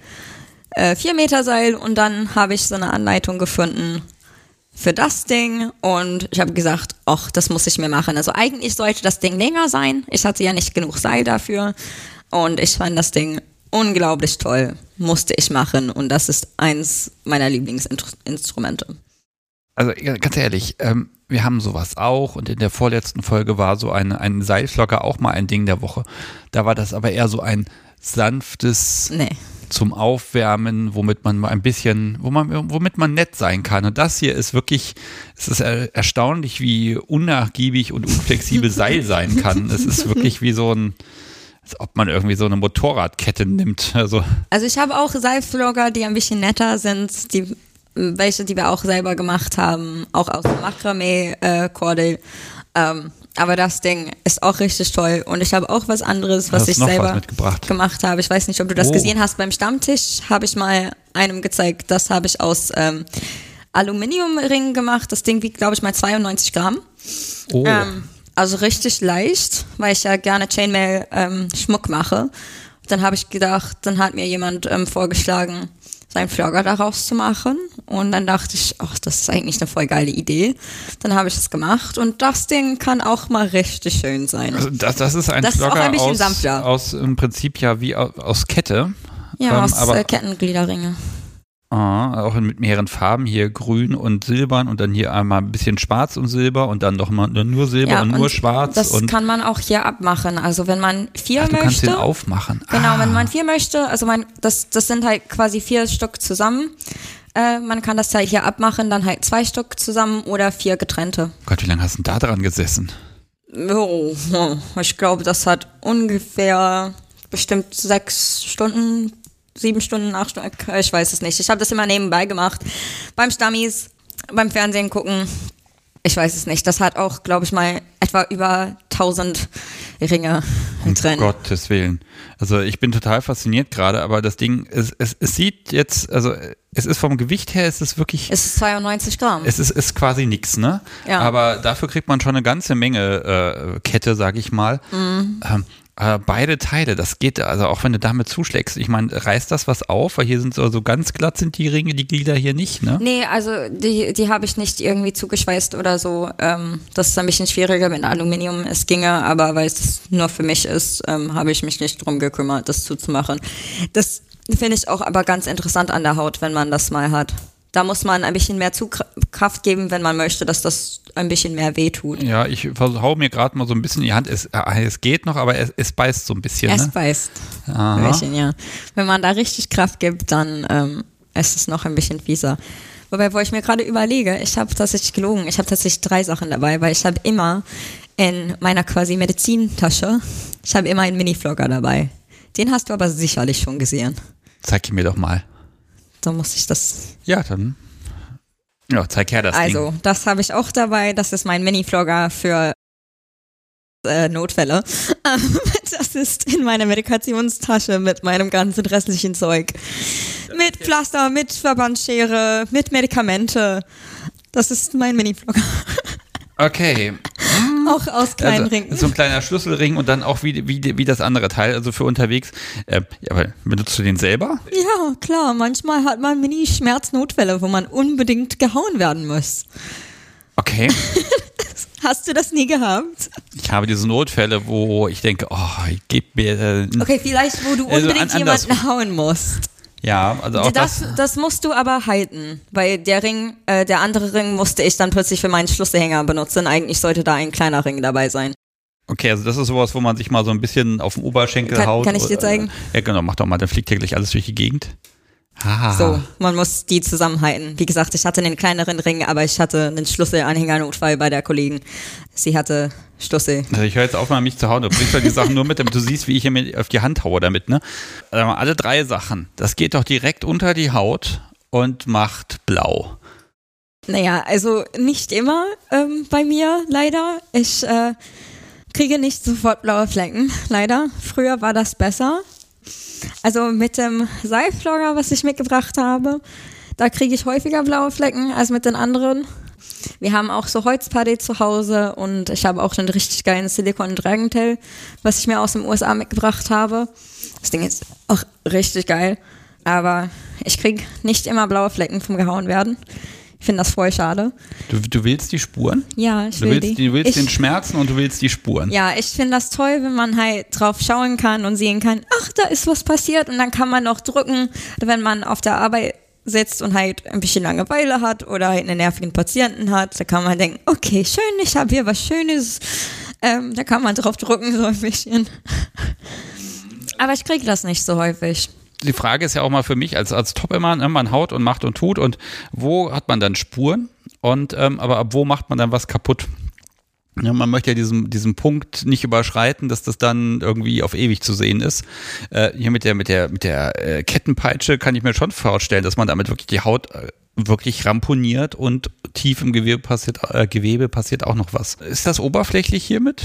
äh, 4 Meter Seil. Und dann habe ich so eine Anleitung gefunden für das Ding und ich habe gesagt, ach, das muss ich mir machen. Also eigentlich sollte das Ding länger sein. Ich hatte ja nicht genug Seil dafür und ich fand das Ding unglaublich toll. Musste ich machen und das ist eins meiner Lieblingsinstrumente. Also ganz ehrlich, ähm, wir haben sowas auch und in der vorletzten Folge war so ein, ein Seilflocker auch mal ein Ding der Woche. Da war das aber eher so ein sanftes Nee. zum Aufwärmen, womit man mal ein bisschen, wo man, womit man nett sein kann. Und das hier ist wirklich, es ist er, erstaunlich, wie unnachgiebig und unflexibel Seil sein kann. Es ist wirklich wie so ein, als ob man irgendwie so eine Motorradkette nimmt. Also Also ich habe auch Seilflogger, die ein bisschen netter sind, die welche, die wir auch selber gemacht haben, auch aus Makramee-Kordel. ähm, aber das Ding ist auch richtig toll. Und ich habe auch was anderes, was ich was selber mitgebracht? gemacht habe. Ich weiß nicht, ob du das Oh. gesehen hast. Beim Stammtisch habe ich mal einem gezeigt, das habe ich aus ähm, Aluminiumringen gemacht. Das Ding wiegt, glaube ich, mal 92 Gramm. oh, Ähm, also richtig leicht, weil ich ja gerne Chainmail ähm, Schmuck mache. Dann habe ich gedacht, dann hat mir jemand ähm, vorgeschlagen, seinen Flogger daraus zu machen. Und dann dachte ich, ach, das ist eigentlich eine voll geile Idee. Dann habe ich es gemacht und das Ding kann auch mal richtig schön sein. also das, das ist ein Das ist auch Flogger ein bisschen aus, sanfter. aus im Prinzip ja wie aus, aus Kette. ja, ähm, aus aber- äh, Kettengliederringe. Ah, auch mit mehreren Farben, hier grün und silbern und dann hier einmal ein bisschen schwarz und silber und dann nochmal nur silber Ja, und nur schwarz. Das und kann man auch hier abmachen. Also wenn man vier Ach, du kannst möchte. den aufmachen. Genau, ah, wenn man vier möchte, also man, das, das sind halt quasi vier Stück zusammen. Äh, man kann das halt hier abmachen, dann halt zwei Stück zusammen oder vier getrennte. Gott, wie lange hast du denn da dran gesessen? Oh, ich glaube, das hat ungefähr bestimmt sechs Stunden, sieben Stunden, acht Stunden, ich weiß es nicht. Ich habe das immer nebenbei gemacht. Beim Stammis, beim Fernsehen gucken. Ich weiß es nicht. Das hat auch, glaube ich mal, etwa über 1000 Ringe Um drin. Gottes Willen. Also ich bin total fasziniert gerade, aber das Ding, es, es, es sieht jetzt, also es ist vom Gewicht her, es ist wirklich, Es ist 92 Gramm. es ist, ist quasi nix, ne? Ja. Aber dafür kriegt man schon eine ganze Menge äh, Kette, sag ich mal. Mhm. Ähm, äh, beide Teile, das geht, also auch wenn du damit zuschlägst, ich meine, reißt das was auf? Weil hier sind so, so ganz glatt sind die Ringe, die Glieder hier nicht, ne? Nee, also die, die habe ich nicht irgendwie zugeschweißt oder so. Ähm, das ist ein bisschen schwieriger mit Aluminium. Es ginge, aber weil es nur für mich ist, ähm, habe ich mich nicht drum gekümmert, das zuzumachen. Das finde ich auch aber ganz interessant an der Haut, wenn man das mal hat. Da muss man ein bisschen mehr Zugkraft geben, wenn man möchte, dass das ein bisschen mehr wehtut. Ja, ich hau mir gerade mal so ein bisschen in die Hand. Es, äh, es geht noch, aber es, es beißt so ein bisschen. Es Ne? beißt. Aha. Ein bisschen, ja. Wenn man da richtig Kraft gibt, dann ähm, ist es noch ein bisschen fieser. Wobei, wo ich mir gerade überlege, ich habe tatsächlich gelogen. Ich habe tatsächlich drei Sachen dabei, weil ich habe immer in meiner quasi Medizintasche, ich habe immer einen Mini-Vlogger dabei. Den hast du aber sicherlich schon gesehen. Zeig ihn mir doch mal. Da muss ich das. Ja, dann. Ja, zeig her das Also, Ding. das habe ich auch dabei. Das ist mein Mini-Vlogger für äh, Notfälle. Ähm, das ist in meiner Medikationstasche mit meinem ganzen restlichen Zeug. Mit Pflaster, mit Verbandschere, mit Medikamente. Das ist mein Mini-Vlogger. Okay. Auch aus kleinen Also, Ringen. so ein kleiner Schlüsselring und dann auch wie, wie, wie das andere Teil, also für unterwegs. Äh, aber benutzt du den selber? Ja, klar. Manchmal hat man Mini-Schmerznotfälle, wo man unbedingt gehauen werden muss. Okay. Hast du das nie gehabt? Ich habe diese Notfälle, wo ich denke, oh, gib mir. Äh, Okay, vielleicht, wo du Also unbedingt an- jemanden hauen musst. Ja, also auch das. das, das musst du aber halten, weil der Ring, äh, der andere Ring musste ich dann plötzlich für meinen Schlüsselhänger benutzen. Eigentlich sollte da ein kleiner Ring dabei sein. Okay, also das ist sowas, wo man sich mal so ein bisschen auf den Oberschenkel Kann- haut. kann ich dir zeigen? Ja, genau, mach doch mal, dann fliegt hier gleich alles durch die Gegend. Ah. So, man muss die zusammenhalten. Wie gesagt, ich hatte einen kleineren Ring, aber ich hatte einen Schlüsselanhängernotfall bei der Kollegin. Sie hatte Schlüssel. Also ich höre jetzt auf, mal mich zu hauen. Du bringst doch die Sachen nur mit, damit du siehst, wie ich hier auf die Hand haue damit, ne? Also alle drei Sachen. Das geht doch direkt unter die Haut und macht blau. Naja, also nicht immer ähm, bei mir, leider. Ich äh, kriege nicht sofort blaue Flecken, leider. Früher war das besser. Also mit dem Seiflogger, was ich mitgebracht habe, da kriege ich häufiger blaue Flecken als mit den anderen. Wir haben auch so Holzpaddy zu Hause und ich habe auch einen richtig geilen Silicon Dragentail, was ich mir aus den USA mitgebracht habe. Das Ding ist auch richtig geil, aber ich kriege nicht immer blaue Flecken vom gehauen werden. Ich finde das voll schade. Du, du willst die Spuren? Ja, ich Du will willst, die. du willst ich, den Schmerzen und du willst die Spuren. ja, ich finde das toll, wenn man halt drauf schauen kann und sehen kann, ach, da ist was passiert und dann kann man noch drücken, wenn man auf der Arbeit sitzt und halt ein bisschen Langeweile hat oder halt einen nervigen Patienten hat, da kann man denken, okay, schön, ich habe hier was Schönes. Ähm, da kann man drauf drücken, so ein bisschen. Aber ich kriege das nicht so häufig. Die Frage ist ja auch mal für mich als, als Top-Immer, ne? man haut und macht und tut und wo hat man dann Spuren und ähm, aber ab wo macht man dann was kaputt? Ja, man möchte ja diesen, diesen Punkt nicht überschreiten, dass das dann irgendwie auf ewig zu sehen ist. Äh, hier mit der, mit der, mit der äh, Kettenpeitsche kann ich mir schon vorstellen, dass man damit wirklich die Haut äh, wirklich ramponiert und tief im Gewebe passiert, äh, Gewebe passiert auch noch was. Ist das oberflächlich hiermit?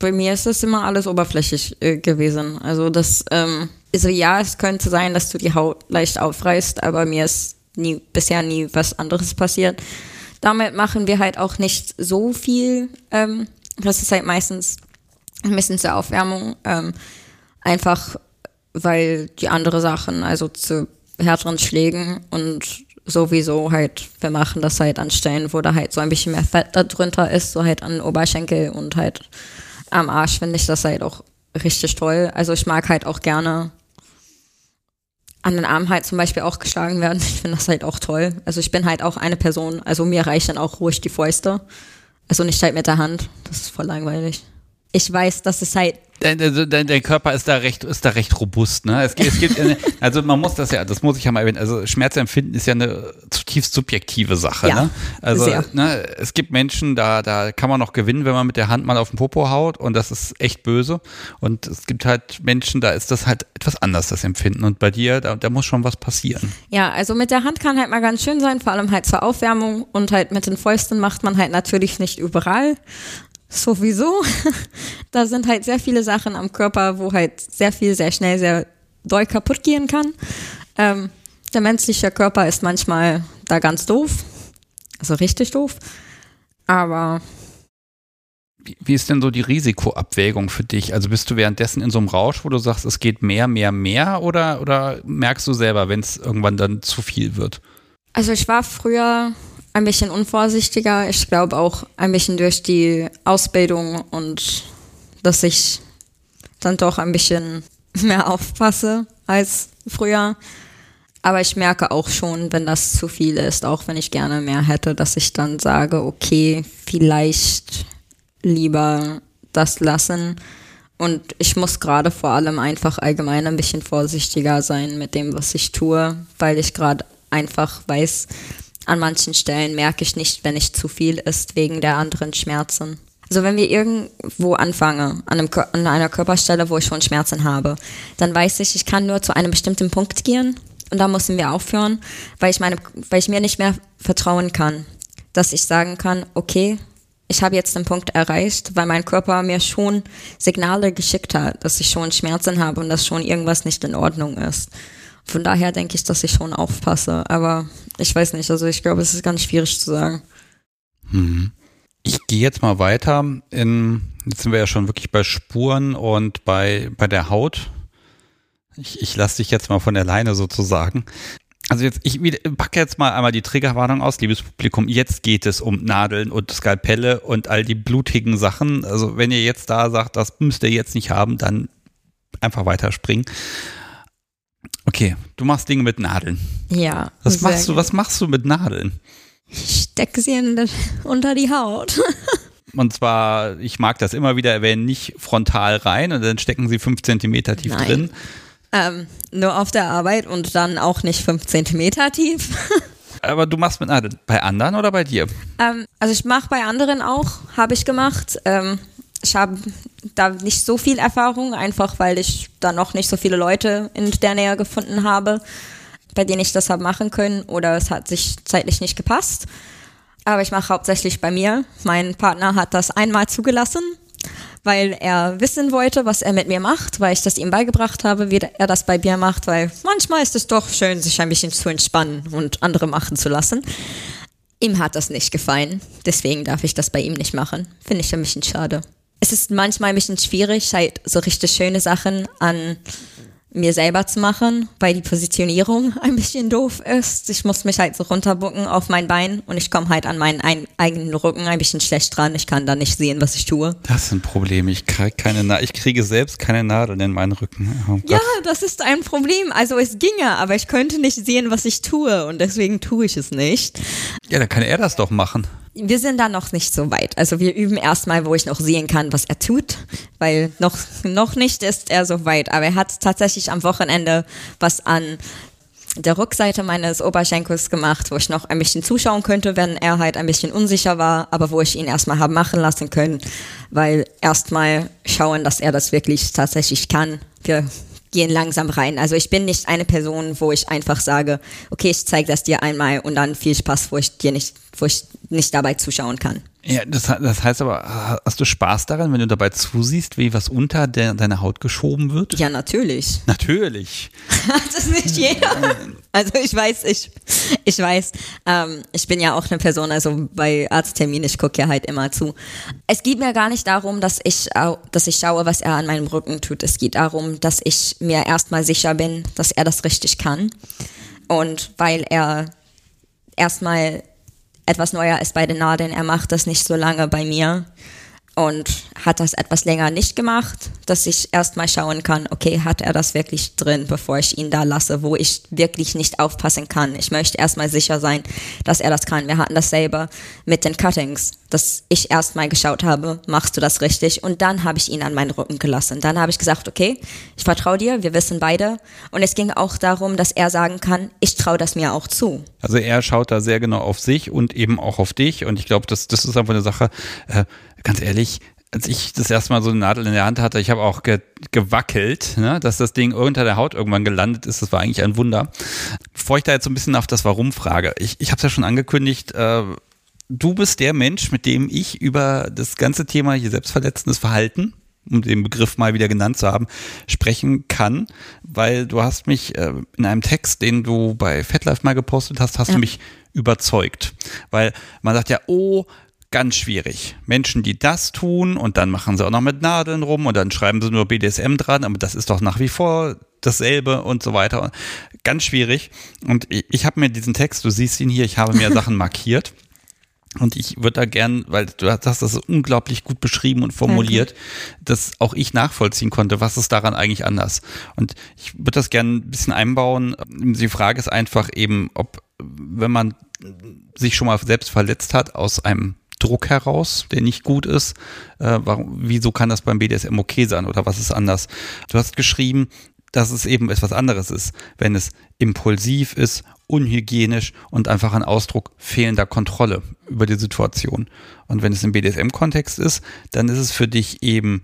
Bei mir ist das immer alles oberflächlich äh, gewesen. Also das, ähm, also ja, es könnte sein, dass du die Haut leicht aufreißt, aber mir ist nie, bisher nie was anderes passiert. Damit machen wir halt auch nicht so viel. Ähm, das ist halt meistens ein bisschen zur Aufwärmung. Ähm, einfach weil die andere Sachen, also zu härteren Schlägen und sowieso halt, wir machen das halt an Stellen, wo da halt so ein bisschen mehr Fett da drunter ist, so halt an Oberschenkel und halt am Arsch finde ich das halt auch richtig toll. Also ich mag halt auch gerne an den Arm halt zum Beispiel auch geschlagen werden. Ich finde das halt auch toll. Also ich bin halt auch eine Person, also mir reichen auch ruhig die Fäuste. Also nicht halt mit der Hand. Das ist voll langweilig. Ich weiß, dass es halt dein, also dein, dein, Körper ist da recht, ist da recht robust, ne? Es, es gibt, eine, also man muss das ja, das muss ich ja mal erwähnen, also Schmerzempfinden ist ja eine zutiefst subjektive Sache, ja, ne? Also, sehr. ne, es gibt Menschen, da, da kann man noch gewinnen, wenn man mit der Hand mal auf den Popo haut und das ist echt böse. Und es gibt halt Menschen, da ist das halt etwas anders, das Empfinden. Und bei dir, da, da muss schon was passieren. Ja, also mit der Hand kann halt mal ganz schön sein, vor allem halt zur Aufwärmung und halt mit den Fäusten macht man halt natürlich nicht überall sowieso. da sind halt sehr viele Sachen am Körper, wo halt sehr viel, sehr schnell, sehr doll kaputt gehen kann. Ähm, der menschliche Körper ist manchmal da ganz doof. Also richtig doof. Aber. Wie, wie ist denn so die Risikoabwägung für dich? Also bist du währenddessen in so einem Rausch, wo du sagst, es geht mehr, mehr, mehr oder, oder merkst du selber, wenn es irgendwann dann zu viel wird? Also ich war früher ein bisschen unvorsichtiger. Ich glaube auch ein bisschen durch die Ausbildung und dass ich dann doch ein bisschen mehr aufpasse als früher. Aber ich merke auch schon, wenn das zu viel ist, auch wenn ich gerne mehr hätte, dass ich dann sage, okay, vielleicht lieber das lassen. Und ich muss gerade vor allem einfach allgemein ein bisschen vorsichtiger sein mit dem, was ich tue, weil ich gerade einfach weiß, an manchen Stellen merke ich nicht, wenn ich zu viel ist, wegen der anderen Schmerzen. Also wenn wir irgendwo anfangen, an, einem, an einer Körperstelle, wo ich schon Schmerzen habe, dann weiß ich, ich kann nur zu einem bestimmten Punkt gehen und da müssen wir aufhören, weil ich, meine, weil ich mir nicht mehr vertrauen kann, dass ich sagen kann, okay, ich habe jetzt den Punkt erreicht, weil mein Körper mir schon Signale geschickt hat, dass ich schon Schmerzen habe und dass schon irgendwas nicht in Ordnung ist. Von daher denke ich, dass ich schon aufpasse. Aber ich weiß nicht, also ich glaube, es ist ganz schwierig zu sagen. Hm. Ich gehe jetzt mal weiter. In, jetzt sind wir ja schon wirklich bei Spuren und bei, bei der Haut. Ich, ich lasse dich jetzt mal von der Leine sozusagen. Also jetzt, ich packe jetzt mal einmal die Triggerwarnung aus, liebes Publikum. Jetzt geht es um Nadeln und Skalpelle und all die blutigen Sachen. Also wenn ihr jetzt da sagt, das müsst ihr jetzt nicht haben, dann einfach weiterspringen. Okay, du machst Dinge mit Nadeln. Ja. Was machst du, was machst du mit Nadeln? Ich stecke sie in, unter die Haut. Und zwar, ich mag das immer wieder erwähnen, nicht frontal rein und dann stecken sie fünf Zentimeter tief Nein. drin. Ähm, nur auf der Arbeit und dann auch nicht fünf Zentimeter tief. Aber du machst mit Nadeln bei anderen oder bei dir? Ähm, also ich mache bei anderen auch, habe ich gemacht. Ähm, ich habe da nicht so viel Erfahrung, einfach weil ich da noch nicht so viele Leute in der Nähe gefunden habe, bei denen ich das habe machen können oder es hat sich zeitlich nicht gepasst. Aber ich mache hauptsächlich bei mir. Mein Partner hat das einmal zugelassen, weil er wissen wollte, was er mit mir macht, weil ich das ihm beigebracht habe, wie er das bei mir macht, weil manchmal ist es doch schön, sich ein bisschen zu entspannen und andere machen zu lassen. Ihm hat das nicht gefallen, deswegen darf ich das bei ihm nicht machen. Finde ich ein bisschen schade es ist manchmal ein bisschen schwierig, halt so richtig schöne Sachen an mir selber zu machen, weil die Positionierung ein bisschen doof ist. Ich muss mich halt so runterbucken auf mein Bein und ich komme halt an meinen ein, eigenen Rücken ein bisschen schlecht dran. Ich kann da nicht sehen, was ich tue. Das ist ein Problem. Ich kriege keine Na ich kriege selbst keine Nadeln in meinen Rücken. Oh ja, das ist ein Problem. Also es ginge, aber ich könnte nicht sehen, was ich tue und deswegen tue ich es nicht. Ja, dann kann er das doch machen wir sind da noch nicht so weit. Also wir üben erstmal, wo ich noch sehen kann, was er tut, weil noch, noch nicht ist er so weit. Aber er hat tatsächlich am Wochenende was an der Rückseite meines Oberschenkels gemacht, wo ich noch ein bisschen zuschauen könnte, wenn er halt ein bisschen unsicher war, aber wo ich ihn erstmal habe machen lassen können, weil erstmal schauen, dass er das wirklich tatsächlich kann. Wir gehen langsam rein. Also ich bin nicht eine Person, wo ich einfach sage, okay, ich zeige das dir einmal und dann viel Spaß, wo ich dir nicht, wo ich nicht dabei zuschauen kann. Ja, das, das heißt aber, hast du Spaß daran, wenn du dabei zusiehst, wie was unter de, deine Haut geschoben wird? Ja, natürlich. Natürlich. das ist nicht jeder. Also ich weiß, ich, ich weiß, ähm, ich bin ja auch eine Person, also bei Arztterminen, ich gucke ja halt immer zu. Es geht mir gar nicht darum, dass ich, dass ich schaue, was er an meinem Rücken tut. Es geht darum, dass ich mir erstmal sicher bin, dass er das richtig kann. Und weil er erstmal etwas neuer ist bei den Nadeln. Er macht das nicht so lange bei mir. Und hat das etwas länger nicht gemacht, dass ich erstmal schauen kann, okay, hat er das wirklich drin, bevor ich ihn da lasse, wo ich wirklich nicht aufpassen kann. Ich möchte erstmal sicher sein, dass er das kann. Wir hatten dasselbe mit den Cuttings, dass ich erstmal geschaut habe, machst du das richtig? Und dann habe ich ihn an meinen Rücken gelassen. Dann habe ich gesagt, okay, ich vertraue dir, wir wissen beide. Und es ging auch darum, dass er sagen kann, ich traue das mir auch zu. Also er schaut da sehr genau auf sich und eben auch auf dich. Und ich glaube, das, das ist einfach eine Sache, äh, ganz ehrlich, als ich das erste Mal so eine Nadel in der Hand hatte, ich habe auch ge gewackelt, ne, dass das Ding unter der Haut irgendwann gelandet ist. Das war eigentlich ein Wunder. Bevor ich da jetzt so ein bisschen auf das Warum frage, ich, ich habe es ja schon angekündigt, äh, du bist der Mensch, mit dem ich über das ganze Thema hier selbstverletzendes Verhalten um den Begriff mal wieder genannt zu haben, sprechen kann, weil du hast mich äh, in einem Text, den du bei FetLife mal gepostet hast, hast ja. du mich überzeugt. Weil man sagt ja, oh, ganz schwierig. Menschen, die das tun und dann machen sie auch noch mit Nadeln rum und dann schreiben sie nur BDSM dran, aber das ist doch nach wie vor dasselbe und so weiter. Ganz schwierig. Und ich, ich habe mir diesen Text, du siehst ihn hier, ich habe mir Sachen markiert. Und ich würde da gern, weil du hast das unglaublich gut beschrieben und formuliert, okay. dass auch ich nachvollziehen konnte, was ist daran eigentlich anders. Und ich würde das gern ein bisschen einbauen. Die Frage ist einfach eben, ob, wenn man sich schon mal selbst verletzt hat aus einem Druck heraus, der nicht gut ist. Äh, warum, wieso kann das beim BDSM okay sein oder was ist anders? Du hast geschrieben, dass es eben etwas anderes ist, wenn es impulsiv ist, unhygienisch und einfach ein Ausdruck fehlender Kontrolle über die Situation. Und wenn es im BDSM-Kontext ist, dann ist es für dich eben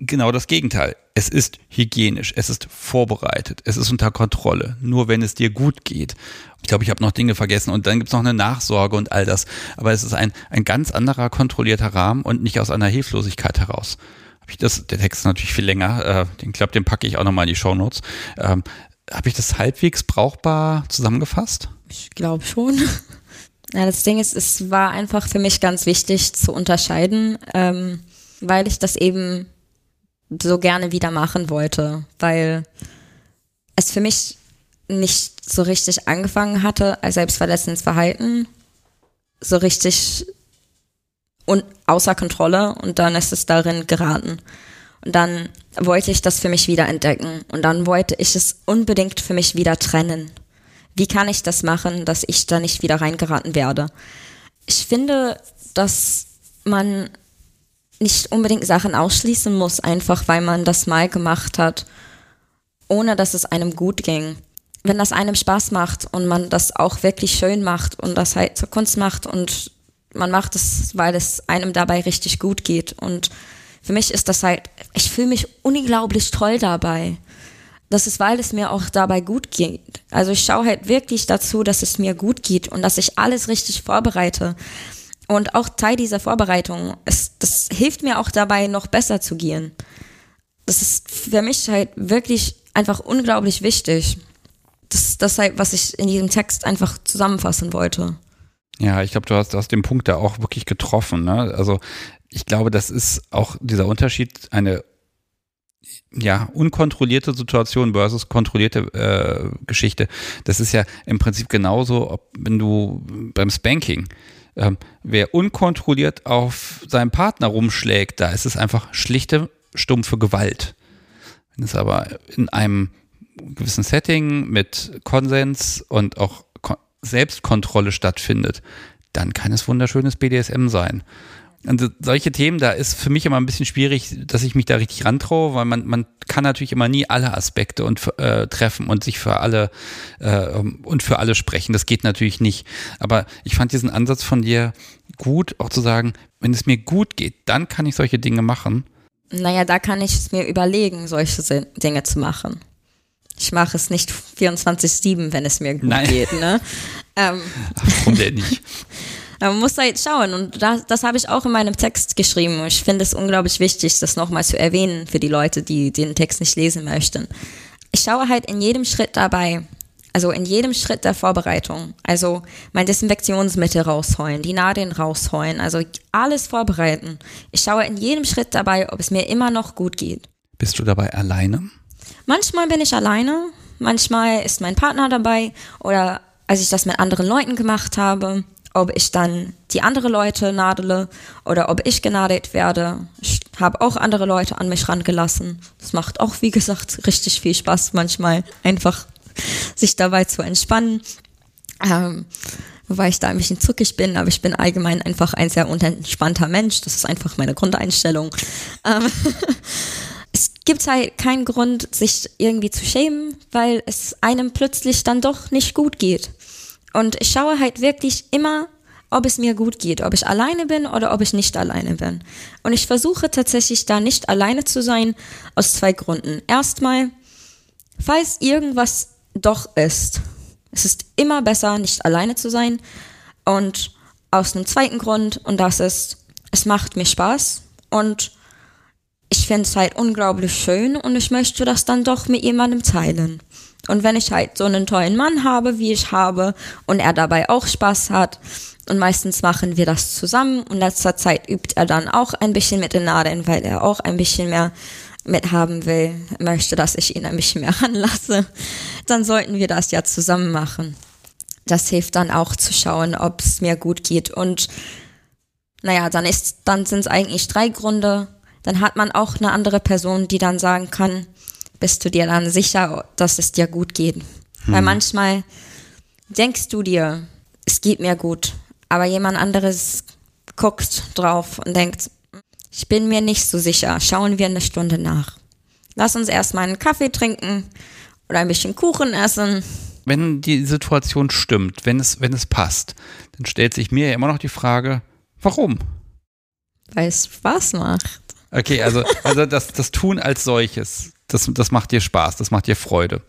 genau das Gegenteil. Es ist hygienisch, es ist vorbereitet, es ist unter Kontrolle, nur wenn es dir gut geht. Ich glaube, ich habe noch Dinge vergessen und dann gibt es noch eine Nachsorge und all das. Aber es ist ein, ein ganz anderer kontrollierter Rahmen und nicht aus einer Hilflosigkeit heraus. Hab ich das, der Text ist natürlich viel länger, äh, den glaube, den packe ich auch nochmal in die Shownotes. Ähm, habe ich das halbwegs brauchbar zusammengefasst? Ich glaube schon. Ja, das Ding ist, es war einfach für mich ganz wichtig zu unterscheiden, ähm, weil ich das eben so gerne wieder machen wollte, weil es für mich nicht so richtig angefangen hatte als selbstverletzendes Verhalten, so richtig und außer Kontrolle und dann ist es darin geraten. Und dann wollte ich das für mich wieder entdecken und dann wollte ich es unbedingt für mich wieder trennen. Wie kann ich das machen, dass ich da nicht wieder reingeraten werde? Ich finde, dass man nicht unbedingt Sachen ausschließen muss, einfach weil man das mal gemacht hat, ohne dass es einem gut ging. Wenn das einem Spaß macht und man das auch wirklich schön macht und das halt zur Kunst macht und man macht es, weil es einem dabei richtig gut geht. Und für mich ist das halt, ich fühle mich unglaublich toll dabei. Das ist, weil es mir auch dabei gut geht. Also ich schaue halt wirklich dazu, dass es mir gut geht und dass ich alles richtig vorbereite. Und auch Teil dieser Vorbereitung, ist, das hilft mir auch dabei, noch besser zu gehen. Das ist für mich halt wirklich einfach unglaublich wichtig. Das ist das halt, was ich in diesem Text einfach zusammenfassen wollte. Ja, ich glaube, du hast, du hast den Punkt da auch wirklich getroffen. Ne? Also ich glaube, das ist auch dieser Unterschied, eine ja, unkontrollierte Situation versus kontrollierte äh, Geschichte. Das ist ja im Prinzip genauso, ob wenn du beim Spanking ähm, wer unkontrolliert auf seinen Partner rumschlägt, da ist es einfach schlichte, stumpfe Gewalt. Wenn es aber in einem gewissen Setting mit Konsens und auch Selbstkontrolle stattfindet, dann kann es wunderschönes BDSM sein. Und solche Themen, da ist für mich immer ein bisschen schwierig, dass ich mich da richtig rantraue, weil man, man kann natürlich immer nie alle Aspekte und äh, treffen und sich für alle äh, und für alle sprechen. Das geht natürlich nicht. Aber ich fand diesen Ansatz von dir gut, auch zu sagen, wenn es mir gut geht, dann kann ich solche Dinge machen. Naja, da kann ich es mir überlegen, solche Dinge zu machen. Ich mache es nicht 24-7, wenn es mir gut Nein. geht. Ne? Ähm. Warum denn nicht? Man muss da jetzt schauen und das, das habe ich auch in meinem Text geschrieben. Ich finde es unglaublich wichtig, das nochmal zu erwähnen für die Leute, die den Text nicht lesen möchten. Ich schaue halt in jedem Schritt dabei, also in jedem Schritt der Vorbereitung. Also mein Desinfektionsmittel rausholen, die Nadeln rausholen, also alles vorbereiten. Ich schaue in jedem Schritt dabei, ob es mir immer noch gut geht. Bist du dabei alleine? Manchmal bin ich alleine, manchmal ist mein Partner dabei oder als ich das mit anderen Leuten gemacht habe ob ich dann die andere Leute nadele oder ob ich genadelt werde. Ich habe auch andere Leute an mich rangelassen. Das macht auch, wie gesagt, richtig viel Spaß manchmal, einfach sich dabei zu entspannen. Ähm, wobei ich da ein bisschen zuckig bin, aber ich bin allgemein einfach ein sehr unentspannter Mensch. Das ist einfach meine Grundeinstellung. Ähm, es gibt halt keinen Grund, sich irgendwie zu schämen, weil es einem plötzlich dann doch nicht gut geht. Und ich schaue halt wirklich immer, ob es mir gut geht, ob ich alleine bin oder ob ich nicht alleine bin. Und ich versuche tatsächlich da nicht alleine zu sein, aus zwei Gründen. Erstmal, falls irgendwas doch ist, es ist immer besser, nicht alleine zu sein. Und aus einem zweiten Grund, und das ist, es macht mir Spaß und ich finde es halt unglaublich schön und ich möchte das dann doch mit jemandem teilen. Und wenn ich halt so einen tollen Mann habe, wie ich habe, und er dabei auch Spaß hat, und meistens machen wir das zusammen, und letzter Zeit übt er dann auch ein bisschen mit den Nadeln, weil er auch ein bisschen mehr mithaben will, möchte, dass ich ihn ein bisschen mehr ranlasse, dann sollten wir das ja zusammen machen. Das hilft dann auch zu schauen, ob es mir gut geht. Und naja, dann ist, dann sind es eigentlich drei Gründe. Dann hat man auch eine andere Person, die dann sagen kann, bist du dir dann sicher, dass es dir gut geht. Hm. Weil manchmal denkst du dir, es geht mir gut, aber jemand anderes guckt drauf und denkt, ich bin mir nicht so sicher, schauen wir eine Stunde nach. Lass uns erstmal einen Kaffee trinken oder ein bisschen Kuchen essen. Wenn die Situation stimmt, wenn es, wenn es passt, dann stellt sich mir ja immer noch die Frage, warum? Weil es Spaß macht. Okay, also, also das, das Tun als solches, das, das macht dir Spaß, das macht dir Freude.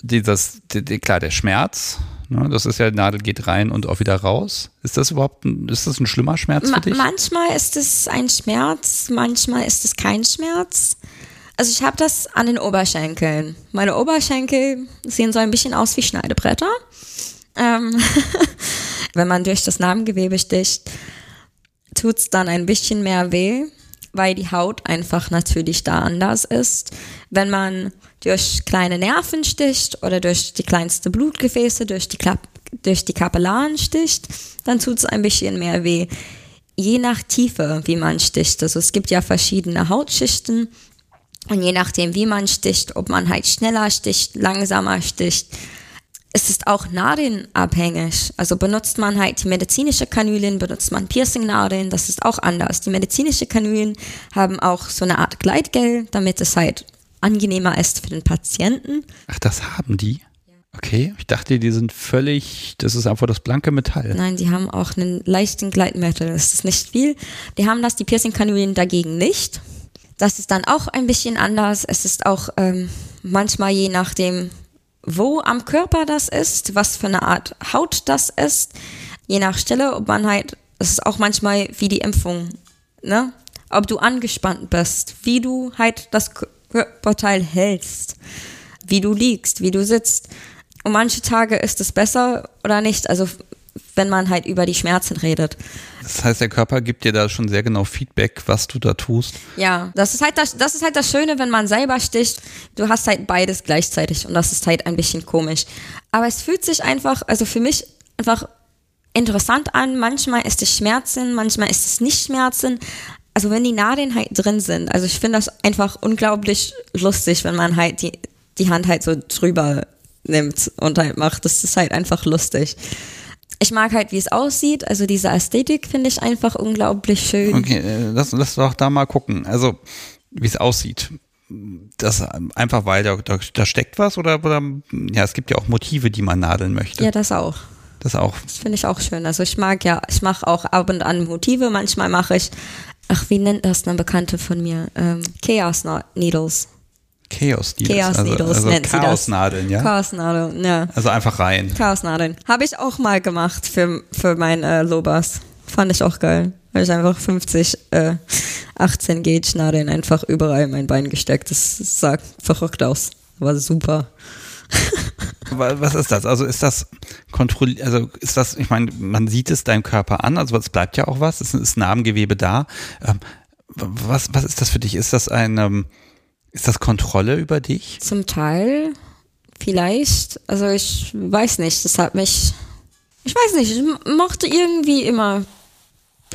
Dieses, die, die, klar, der Schmerz, ne, das ist ja, Nadel geht rein und auch wieder raus. Ist das überhaupt ein, ist das ein schlimmer Schmerz für dich? manchmal ist es ein Schmerz, manchmal ist es kein Schmerz. Also ich habe das an den Oberschenkeln. Meine Oberschenkel sehen so ein bisschen aus wie Schneidebretter. Ähm Wenn man durch das Narbengewebe sticht, tut's dann ein bisschen mehr weh weil die Haut einfach natürlich da anders ist. Wenn man durch kleine Nerven sticht oder durch die kleinste Blutgefäße, durch die, Klapp durch die Kapillaren sticht, dann tut es ein bisschen mehr weh. Je nach Tiefe, wie man sticht. Also es gibt ja verschiedene Hautschichten und je nachdem, wie man sticht, ob man halt schneller sticht, langsamer sticht, es ist auch nadelnabhängig. Also benutzt man halt die medizinische Kanülen, benutzt man Piercing-Nadeln, das ist auch anders. Die medizinische Kanülen haben auch so eine Art Gleitgel, damit es halt angenehmer ist für den Patienten. Ach, das haben die? Okay, ich dachte, die sind völlig, das ist einfach das blanke Metall. Nein, die haben auch einen leichten Gleitmetal, das ist nicht viel. Die haben das, die Piercing-Kanülen dagegen nicht. Das ist dann auch ein bisschen anders. Es ist auch ähm, manchmal je nachdem, wo am Körper das ist, was für eine Art Haut das ist, je nach Stelle, ob man halt, es ist auch manchmal wie die Impfung, ne? Ob du angespannt bist, wie du halt das Körperteil hältst, wie du liegst, wie du sitzt. Und manche Tage ist es besser oder nicht. Also wenn man halt über die Schmerzen redet. Das heißt, der Körper gibt dir da schon sehr genau Feedback, was du da tust. Ja, das ist halt das, das ist halt das Schöne, wenn man selber sticht. Du hast halt beides gleichzeitig und das ist halt ein bisschen komisch. Aber es fühlt sich einfach, also für mich einfach interessant an. Manchmal ist es Schmerzen, manchmal ist es nicht Schmerzen. Also wenn die Nadeln halt drin sind. Also ich finde das einfach unglaublich lustig, wenn man halt die, die Hand halt so drüber nimmt und halt macht. Das ist halt einfach lustig ich mag halt, wie es aussieht. Also diese Ästhetik finde ich einfach unglaublich schön. Okay, äh, lass, lass doch da mal gucken. Also, wie es aussieht. Das einfach, weil da, da, da steckt was oder, oder ja, es gibt ja auch Motive, die man nadeln möchte. Ja, das auch. Das auch. Das finde ich auch schön. Also ich mag ja, ich mache auch ab und an Motive. Manchmal mache ich, ach, wie nennt das eine Bekannte von mir? Ähm, Chaos Needles. Chaos Needles. Chaos also, Needles also nennt Chaosnadeln, ja? Chaosnadeln, ja. Also einfach rein. Chaosnadeln. Habe ich auch mal gemacht für, für mein äh, Lobas. Fand ich auch geil. Habe ich einfach 50, äh, 18 Gauge Nadeln einfach überall in mein Bein gesteckt. Das sah verrückt aus. War super. Was ist das? Also ist das kontrolliert, also ist das, ich meine, man sieht es deinem Körper an, also es bleibt ja auch was, es ist Narbengewebe da. Ähm, was, was ist das für dich? Ist das ein, ähm, ist das Kontrolle über dich? Zum Teil, vielleicht. Also ich weiß nicht, das hat mich, ich weiß nicht, ich mochte irgendwie immer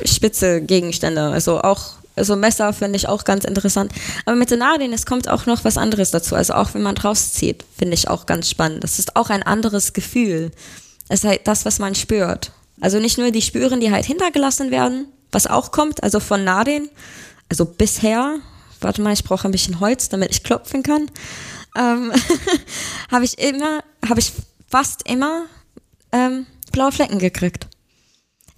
spitze Gegenstände. Also auch, also Messer finde ich auch ganz interessant. Aber mit den Nadeln, es kommt auch noch was anderes dazu. Also auch wenn man rauszieht, finde ich auch ganz spannend. Das ist auch ein anderes Gefühl. Es ist halt das, was man spürt. Also nicht nur die Spüren, die halt hintergelassen werden, was auch kommt, also von Nadeln, also bisher, warte mal, ich brauche ein bisschen Holz, damit ich klopfen kann, ähm, habe ich immer, habe ich fast immer ähm, blaue Flecken gekriegt.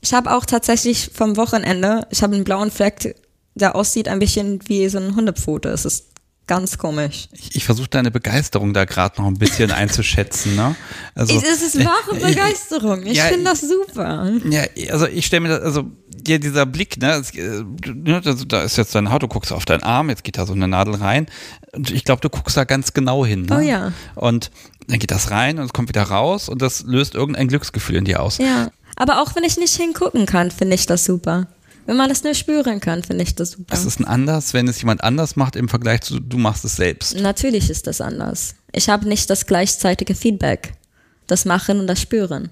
Ich habe auch tatsächlich vom Wochenende, ich habe einen blauen Fleck, der aussieht ein bisschen wie so ein Hundepfote. Es ist ganz komisch. Ich, ich versuche deine Begeisterung da gerade noch ein bisschen einzuschätzen. Ne? Also, es ist wahre äh, Begeisterung. Ich ja, finde das super. Ja, also ich stelle mir das, also ja, dieser Blick, ne, äh, ne, da ist jetzt dein Haut, du guckst auf deinen Arm, jetzt geht da so eine Nadel rein. Und ich glaube, du guckst da ganz genau hin. Ne? Oh ja. Und dann geht das rein und es kommt wieder raus und das löst irgendein Glücksgefühl in dir aus. Ja. Aber auch wenn ich nicht hingucken kann, finde ich das super. Wenn man das nur spüren kann, finde ich das super. Es ist ein anders, wenn es jemand anders macht im Vergleich zu du machst es selbst. Natürlich ist das anders. Ich habe nicht das gleichzeitige Feedback. Das Machen und das Spüren.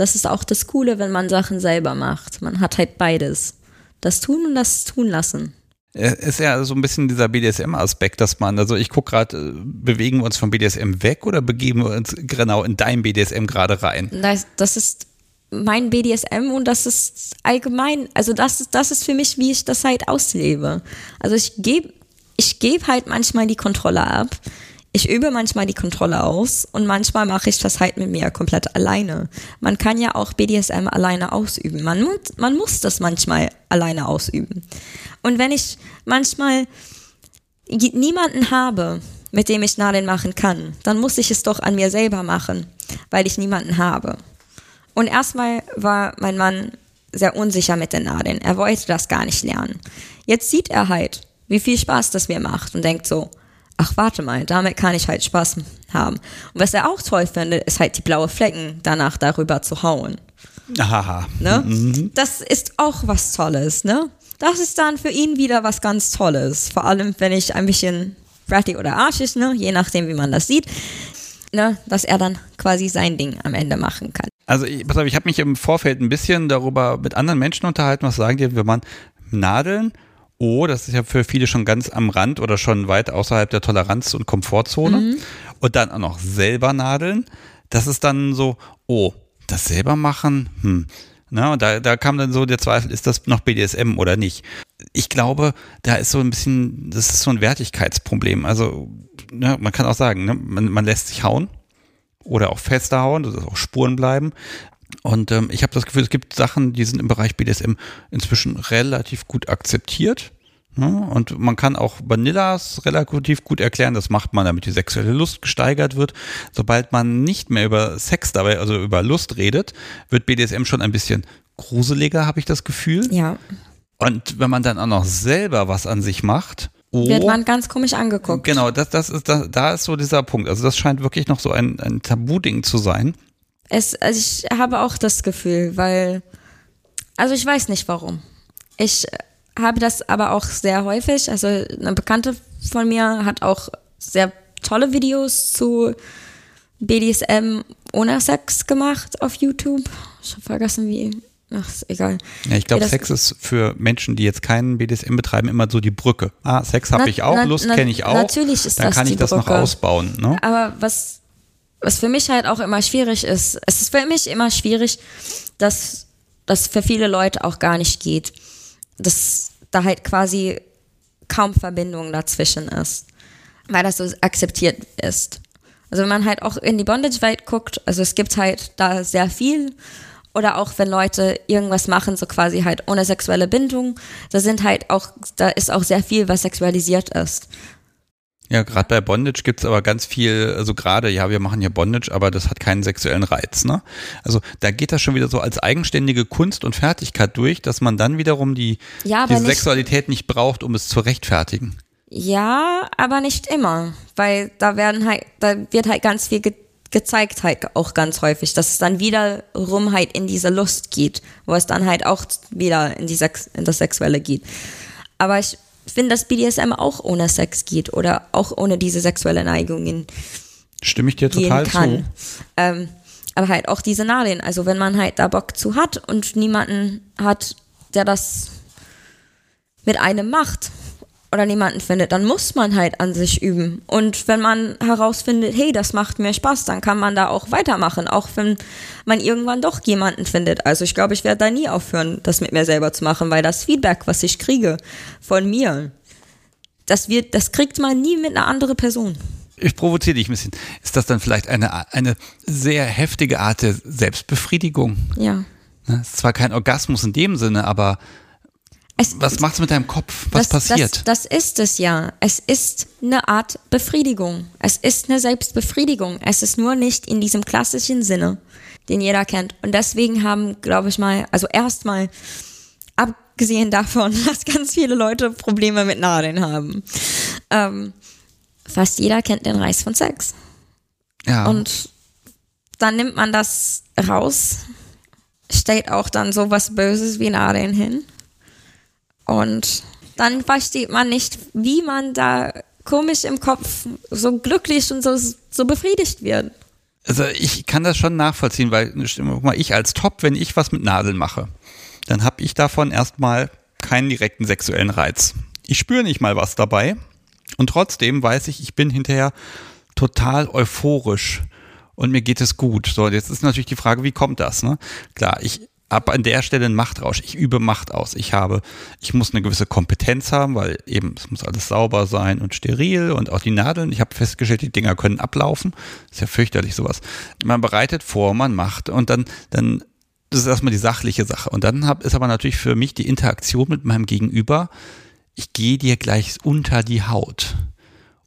Das ist auch das Coole, wenn man Sachen selber macht. Man hat halt beides. Das Tun und das Tun lassen. Ist ja so ein bisschen dieser BDSM-Aspekt, dass man, also ich gucke gerade, äh, bewegen wir uns vom BDSM weg oder begeben wir uns genau in dein BDSM gerade rein? Das, das ist mein BDSM und das ist allgemein, also das ist, das ist für mich, wie ich das halt auslebe. Also ich gebe ich gebe halt manchmal die Kontrolle ab. Ich übe manchmal die Kontrolle aus und manchmal mache ich das halt mit mir komplett alleine. Man kann ja auch BDSM alleine ausüben. Man, man muss das manchmal alleine ausüben. Und wenn ich manchmal niemanden habe, mit dem ich Nadeln machen kann, dann muss ich es doch an mir selber machen, weil ich niemanden habe. Und erstmal war mein Mann sehr unsicher mit den Nadeln. Er wollte das gar nicht lernen. Jetzt sieht er halt, wie viel Spaß das mir macht und denkt so, ach warte mal, damit kann ich halt Spaß haben. Und was er auch toll findet, ist halt die blaue Flecken danach darüber zu hauen. Aha. Ne? Mhm. Das ist auch was Tolles, ne? Das ist dann für ihn wieder was ganz Tolles. Vor allem, wenn ich ein bisschen bratty oder arschig, ne? Je nachdem, wie man das sieht. Ne? Dass er dann quasi sein Ding am Ende machen kann. Also, ich, pass auf, ich habe mich im Vorfeld ein bisschen darüber mit anderen Menschen unterhalten, was sagen die, wenn man Nadeln, oh, das ist ja für viele schon ganz am Rand oder schon weit außerhalb der Toleranz- und Komfortzone. Mhm. Und dann auch noch selber nadeln. Das ist dann so, oh, das selber machen, hm. Na, und da, da kam dann so der Zweifel, ist das noch BDSM oder nicht? Ich glaube, da ist so ein bisschen, das ist so ein Wertigkeitsproblem. Also, ne, man kann auch sagen, ne, man, man lässt sich hauen, oder auch fester hauen, dass auch Spuren bleiben. Und ähm, ich habe das Gefühl, es gibt Sachen, die sind im Bereich BDSM inzwischen relativ gut akzeptiert. Ne? Und man kann auch Vanillas relativ gut erklären, das macht man, damit die sexuelle Lust gesteigert wird. Sobald man nicht mehr über Sex dabei, also über Lust redet, wird BDSM schon ein bisschen gruseliger, habe ich das Gefühl. Ja. Und wenn man dann auch noch selber was an sich macht, Oh, wird man ganz komisch angeguckt. Genau, das, das ist, das, da ist so dieser Punkt. Also das scheint wirklich noch so ein, ein Tabuding zu sein. Es, also ich habe auch das Gefühl, weil, also ich weiß nicht warum. Ich habe das aber auch sehr häufig. Also eine Bekannte von mir hat auch sehr tolle Videos zu BDSM ohne Sex gemacht auf YouTube. Ich habe vergessen, wie Ach, ist egal. Ja, ich glaube, Sex ist für Menschen, die jetzt keinen BDSM betreiben, immer so die Brücke. Ah, Sex habe ich auch, Lust kenne ich auch. Natürlich ist Dann das kann ich das Brücke. noch ausbauen. Ne? Aber was, was für mich halt auch immer schwierig ist, es ist für mich immer schwierig, dass das für viele Leute auch gar nicht geht. Dass da halt quasi kaum Verbindung dazwischen ist. Weil das so akzeptiert ist. Also wenn man halt auch in die Bondage-Welt guckt, also es gibt halt da sehr viel oder auch wenn Leute irgendwas machen, so quasi halt ohne sexuelle Bindung, da sind halt auch, da ist auch sehr viel, was sexualisiert ist. Ja, gerade bei Bondage gibt's aber ganz viel, also gerade, ja, wir machen hier Bondage, aber das hat keinen sexuellen Reiz, ne? Also da geht das schon wieder so als eigenständige Kunst und Fertigkeit durch, dass man dann wiederum die, ja, die Sexualität nicht braucht, um es zu rechtfertigen. Ja, aber nicht immer, weil da werden halt, da wird halt ganz viel gezeigt halt auch ganz häufig, dass es dann wiederum halt in diese Lust geht, wo es dann halt auch wieder in, die Sex, in das Sexuelle geht. Aber ich finde, dass BDSM auch ohne Sex geht oder auch ohne diese sexuelle Neigungen. Stimme ich dir total kann. zu. Ähm, Aber halt auch diese Nadeln. Also wenn man halt da Bock zu hat und niemanden hat, der das mit einem macht oder niemanden findet, dann muss man halt an sich üben. Und wenn man herausfindet, hey, das macht mir Spaß, dann kann man da auch weitermachen, auch wenn man irgendwann doch jemanden findet. Also ich glaube, ich werde da nie aufhören, das mit mir selber zu machen, weil das Feedback, was ich kriege von mir, das wird, das kriegt man nie mit einer anderen Person. Ich provoziere dich ein bisschen. Ist das dann vielleicht eine, eine sehr heftige Art der Selbstbefriedigung? Ja. Ne, ist zwar kein Orgasmus in dem Sinne, aber es, was macht es mit deinem Kopf? Was das, passiert? Das, das, ist es ja. Es ist eine Art Befriedigung. Es ist eine Selbstbefriedigung. Es ist nur nicht in diesem klassischen Sinne, den jeder kennt. Und deswegen haben, glaube ich mal, also erstmal, abgesehen davon, dass ganz viele Leute Probleme mit Nadeln haben, ähm, fast jeder kennt den Reis von Sex. Ja. Und dann nimmt man das raus, stellt auch dann so was Böses wie Nadeln hin und dann versteht man nicht, wie man da komisch im Kopf so glücklich und so, so befriedigt wird. Also ich kann das schon nachvollziehen, weil mal, ich als Top, wenn ich was mit Nadeln mache, dann habe ich davon erstmal keinen direkten sexuellen Reiz. Ich spüre nicht mal was dabei und trotzdem weiß ich, ich bin hinterher total euphorisch und mir geht es gut. So, jetzt ist natürlich die Frage, wie kommt das? Ne? Klar, ich ab an der Stelle ein Machtrausch. Ich übe Macht aus. Ich habe, ich muss eine gewisse Kompetenz haben, weil eben es muss alles sauber sein und steril und auch die Nadeln. Ich habe festgestellt, die Dinger können ablaufen. ist ja fürchterlich sowas. Man bereitet vor, man macht und dann, dann, das ist erstmal die sachliche Sache. Und dann hab, ist aber natürlich für mich die Interaktion mit meinem Gegenüber. Ich gehe dir gleich unter die Haut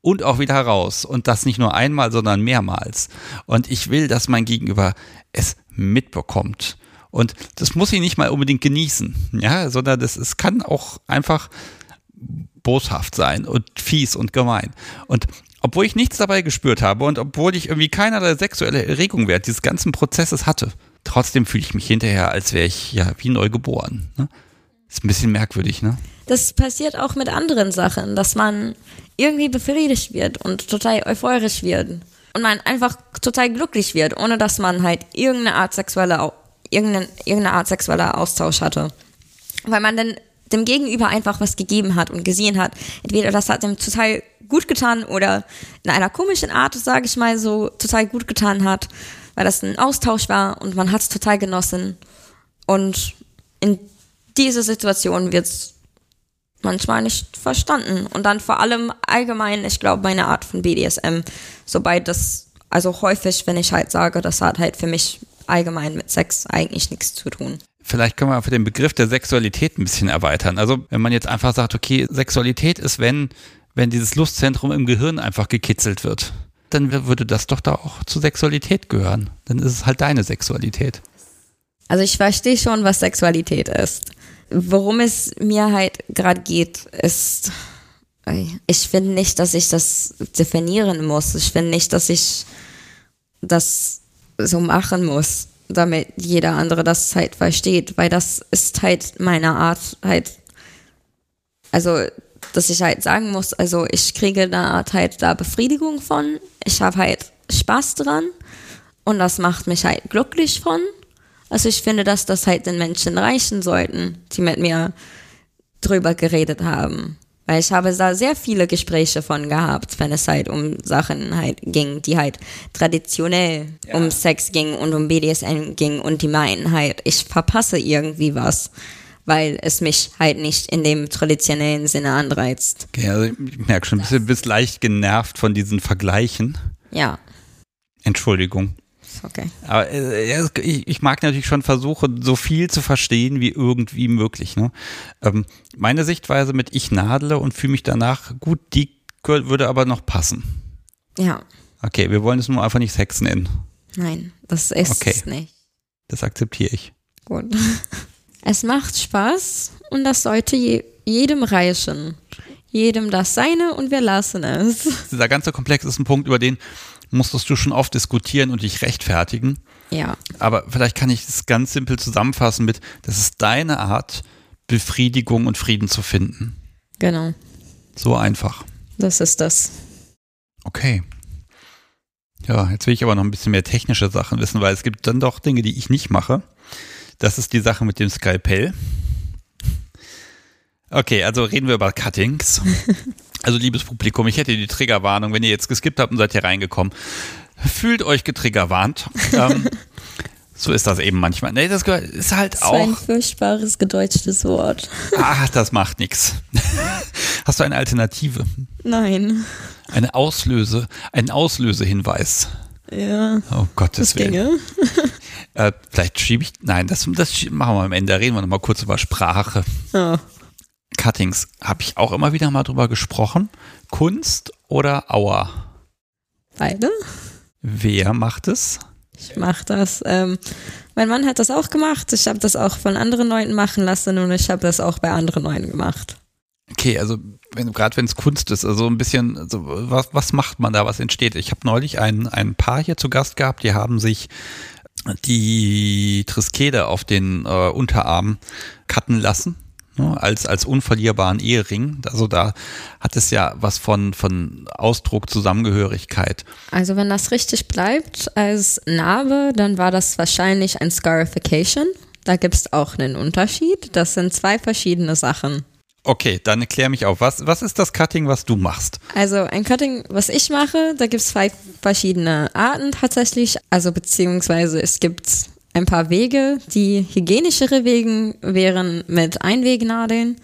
und auch wieder raus. Und das nicht nur einmal, sondern mehrmals. Und ich will, dass mein Gegenüber es mitbekommt. Und das muss ich nicht mal unbedingt genießen, ja, sondern das, es kann auch einfach boshaft sein und fies und gemein. Und obwohl ich nichts dabei gespürt habe und obwohl ich irgendwie keinerlei sexuelle Erregung während dieses ganzen Prozesses hatte, trotzdem fühle ich mich hinterher, als wäre ich ja wie neu geboren. Ne? Ist ein bisschen merkwürdig, ne? Das passiert auch mit anderen Sachen, dass man irgendwie befriedigt wird und total euphorisch wird. Und man einfach total glücklich wird, ohne dass man halt irgendeine Art sexuelle irgendeine, irgendeine Art sexueller Austausch hatte. Weil man dann dem Gegenüber einfach was gegeben hat und gesehen hat. Entweder das hat dem total gut getan oder in einer komischen Art, sage ich mal, so total gut getan hat, weil das ein Austausch war und man hat es total genossen. Und in dieser Situation wird es manchmal nicht verstanden. Und dann vor allem allgemein, ich glaube, meine Art von BDSM, sobald das, also häufig, wenn ich halt sage, das hat halt für mich allgemein mit Sex eigentlich nichts zu tun. Vielleicht können wir für den Begriff der Sexualität ein bisschen erweitern. Also wenn man jetzt einfach sagt, okay, Sexualität ist, wenn, wenn dieses Lustzentrum im Gehirn einfach gekitzelt wird, dann würde das doch da auch zur Sexualität gehören. Dann ist es halt deine Sexualität. Also ich verstehe schon, was Sexualität ist. Worum es mir halt gerade geht, ist, ich finde nicht, dass ich das definieren muss. Ich finde nicht, dass ich das so machen muss, damit jeder andere das halt versteht, weil das ist halt meine Art halt, also dass ich halt sagen muss, also ich kriege eine Art halt da Befriedigung von, ich habe halt Spaß dran und das macht mich halt glücklich von. Also ich finde, dass das halt den Menschen reichen sollten, die mit mir drüber geredet haben. Weil ich habe da sehr viele Gespräche von gehabt, wenn es halt um Sachen halt ging, die halt traditionell ja. um Sex ging und um BDSM ging und die meinen halt, ich verpasse irgendwie was, weil es mich halt nicht in dem traditionellen Sinne anreizt. Okay, also ich merke schon, du bist leicht genervt von diesen Vergleichen. Ja. Entschuldigung okay. Aber äh, ich, ich, mag natürlich schon versuchen, so viel zu verstehen wie irgendwie möglich. Ne? Ähm, meine Sichtweise mit ich nadle und fühle mich danach gut, die würde aber noch passen. Ja. Okay, wir wollen es nur einfach nicht Sex nennen. Nein, das ist okay. es nicht. Das akzeptiere ich. Gut. Es macht Spaß und das sollte je, jedem reichen. Jedem das seine und wir lassen es. Dieser ganze Komplex ist ein Punkt, über den musstest du schon oft diskutieren und dich rechtfertigen. Ja. Aber vielleicht kann ich es ganz simpel zusammenfassen mit, das ist deine Art, Befriedigung und Frieden zu finden. Genau. So einfach. Das ist das. Okay. Ja, jetzt will ich aber noch ein bisschen mehr technische Sachen wissen, weil es gibt dann doch Dinge, die ich nicht mache. Das ist die Sache mit dem Skalpell. Okay, also reden wir über Cuttings. Also liebes Publikum, ich hätte die Triggerwarnung, wenn ihr jetzt geskippt habt und seid hier reingekommen. Fühlt euch getriggerwarnt. ähm, so ist das eben manchmal. Nee, das ist halt Das auch. war ein furchtbares gedeutschtes Wort. Ach, das macht nichts. Hast du eine Alternative? Nein. Eine Auslöse, einen Auslösehinweis. Ja, Oh Gottes das Willen. ginge. Äh, vielleicht schiebe ich. Nein, das, das machen wir am Ende. Da reden wir nochmal kurz über Sprache. Oh. Cuttings habe ich auch immer wieder mal drüber gesprochen. Kunst oder Auer? Beide? Wer macht es? Ich mach das. Ähm, mein Mann hat das auch gemacht. Ich habe das auch von anderen Leuten machen lassen und ich habe das auch bei anderen Leuten gemacht. Okay, also wenn, gerade wenn es Kunst ist, also ein bisschen, also was, was macht man da, was entsteht? Ich habe neulich ein, ein Paar hier zu Gast gehabt, die haben sich die Triskede auf den äh, Unterarm cutten lassen. Ne, als, als unverlierbaren Ehering. Also da hat es ja was von, von Ausdruck, Zusammengehörigkeit. Also wenn das richtig bleibt als Narbe, dann war das wahrscheinlich ein Scarification. Da gibt es auch einen Unterschied. Das sind zwei verschiedene Sachen. Okay, dann erklär mich auf. Was, was ist das Cutting, was du machst? Also ein Cutting, was ich mache, da gibt es zwei verschiedene Arten tatsächlich. Also beziehungsweise es gibt ein paar Wege. Die hygienischere Wege wären mit Einwegnadeln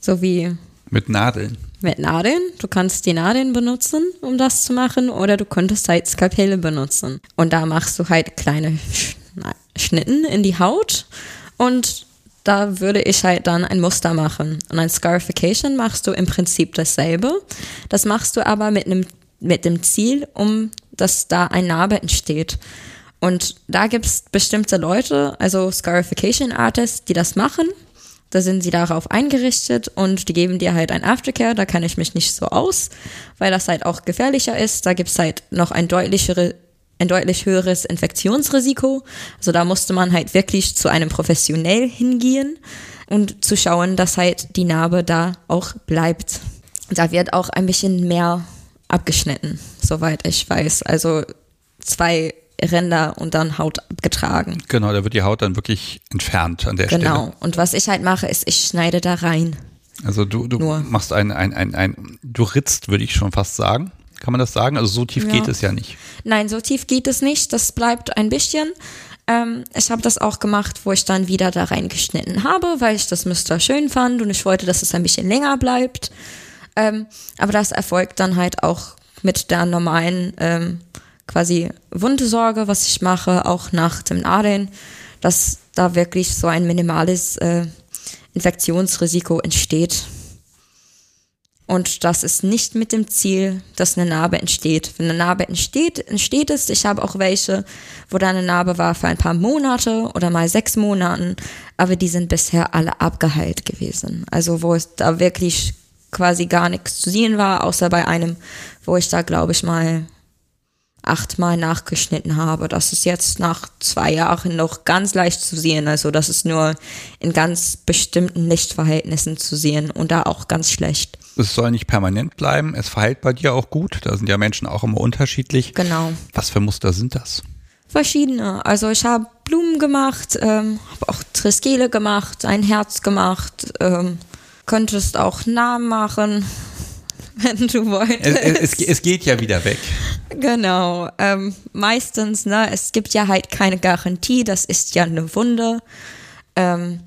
sowie Mit Nadeln. mit Nadeln. Du kannst die Nadeln benutzen, um das zu machen, oder du könntest halt Skalpelle benutzen. Und da machst du halt kleine Schnitten in die Haut und da würde ich halt dann ein Muster machen. Und ein Scarification machst du im Prinzip dasselbe. Das machst du aber mit einem mit dem Ziel, um dass da ein Narbe entsteht. Und da gibt es bestimmte Leute, also Scarification Artists, die das machen. Da sind sie darauf eingerichtet und die geben dir halt ein Aftercare. Da kann ich mich nicht so aus, weil das halt auch gefährlicher ist. Da gibt es halt noch ein deutlichere ein deutlich höheres Infektionsrisiko. Also da musste man halt wirklich zu einem Professionell hingehen und zu schauen, dass halt die Narbe da auch bleibt. Da wird auch ein bisschen mehr abgeschnitten, soweit ich weiß. Also zwei Ränder und dann Haut abgetragen. Genau, da wird die Haut dann wirklich entfernt an der Genau. Stelle. Und was ich halt mache, ist, ich schneide da rein. Also du, du Nur. machst ein, ein, ein, ein, du ritzt, würde ich schon fast sagen. Kann man das sagen? Also so tief Ja. geht es ja nicht. Nein, so tief geht es nicht. Das bleibt ein bisschen. Ähm, ich habe das auch gemacht, wo ich dann wieder da reingeschnitten habe, weil ich das Muster schön fand und ich wollte, dass es ein bisschen länger bleibt. Ähm, aber das erfolgt dann halt auch mit der normalen ähm, quasi Wundesorge, was ich mache, auch nach dem Nadeln, dass da wirklich so ein minimales äh, Infektionsrisiko entsteht. Und das ist nicht mit dem Ziel, dass eine Narbe entsteht. Wenn eine Narbe entsteht, entsteht es. Ich habe auch welche, wo da eine Narbe war für ein paar Monate oder mal sechs Monaten, aber die sind bisher alle abgeheilt gewesen. Also wo es da wirklich quasi gar nichts zu sehen war, außer bei einem, wo ich da glaube ich mal achtmal nachgeschnitten habe. Das ist jetzt nach zwei Jahren noch ganz leicht zu sehen. Also das ist nur in ganz bestimmten Lichtverhältnissen zu sehen und da auch ganz schlecht. Es soll nicht permanent bleiben. Es verheilt bei dir auch gut. Da sind ja Menschen auch immer unterschiedlich. Genau. Was für Muster sind das? Verschiedene. Also ich habe Blumen gemacht, ähm, habe auch Triskele gemacht, ein Herz gemacht. Ähm, könntest auch Namen machen, wenn du wolltest. Es, es, es geht ja wieder weg. Genau. Ähm, meistens, ne, es gibt ja halt keine Garantie, das ist ja eine Wunde. Ähm,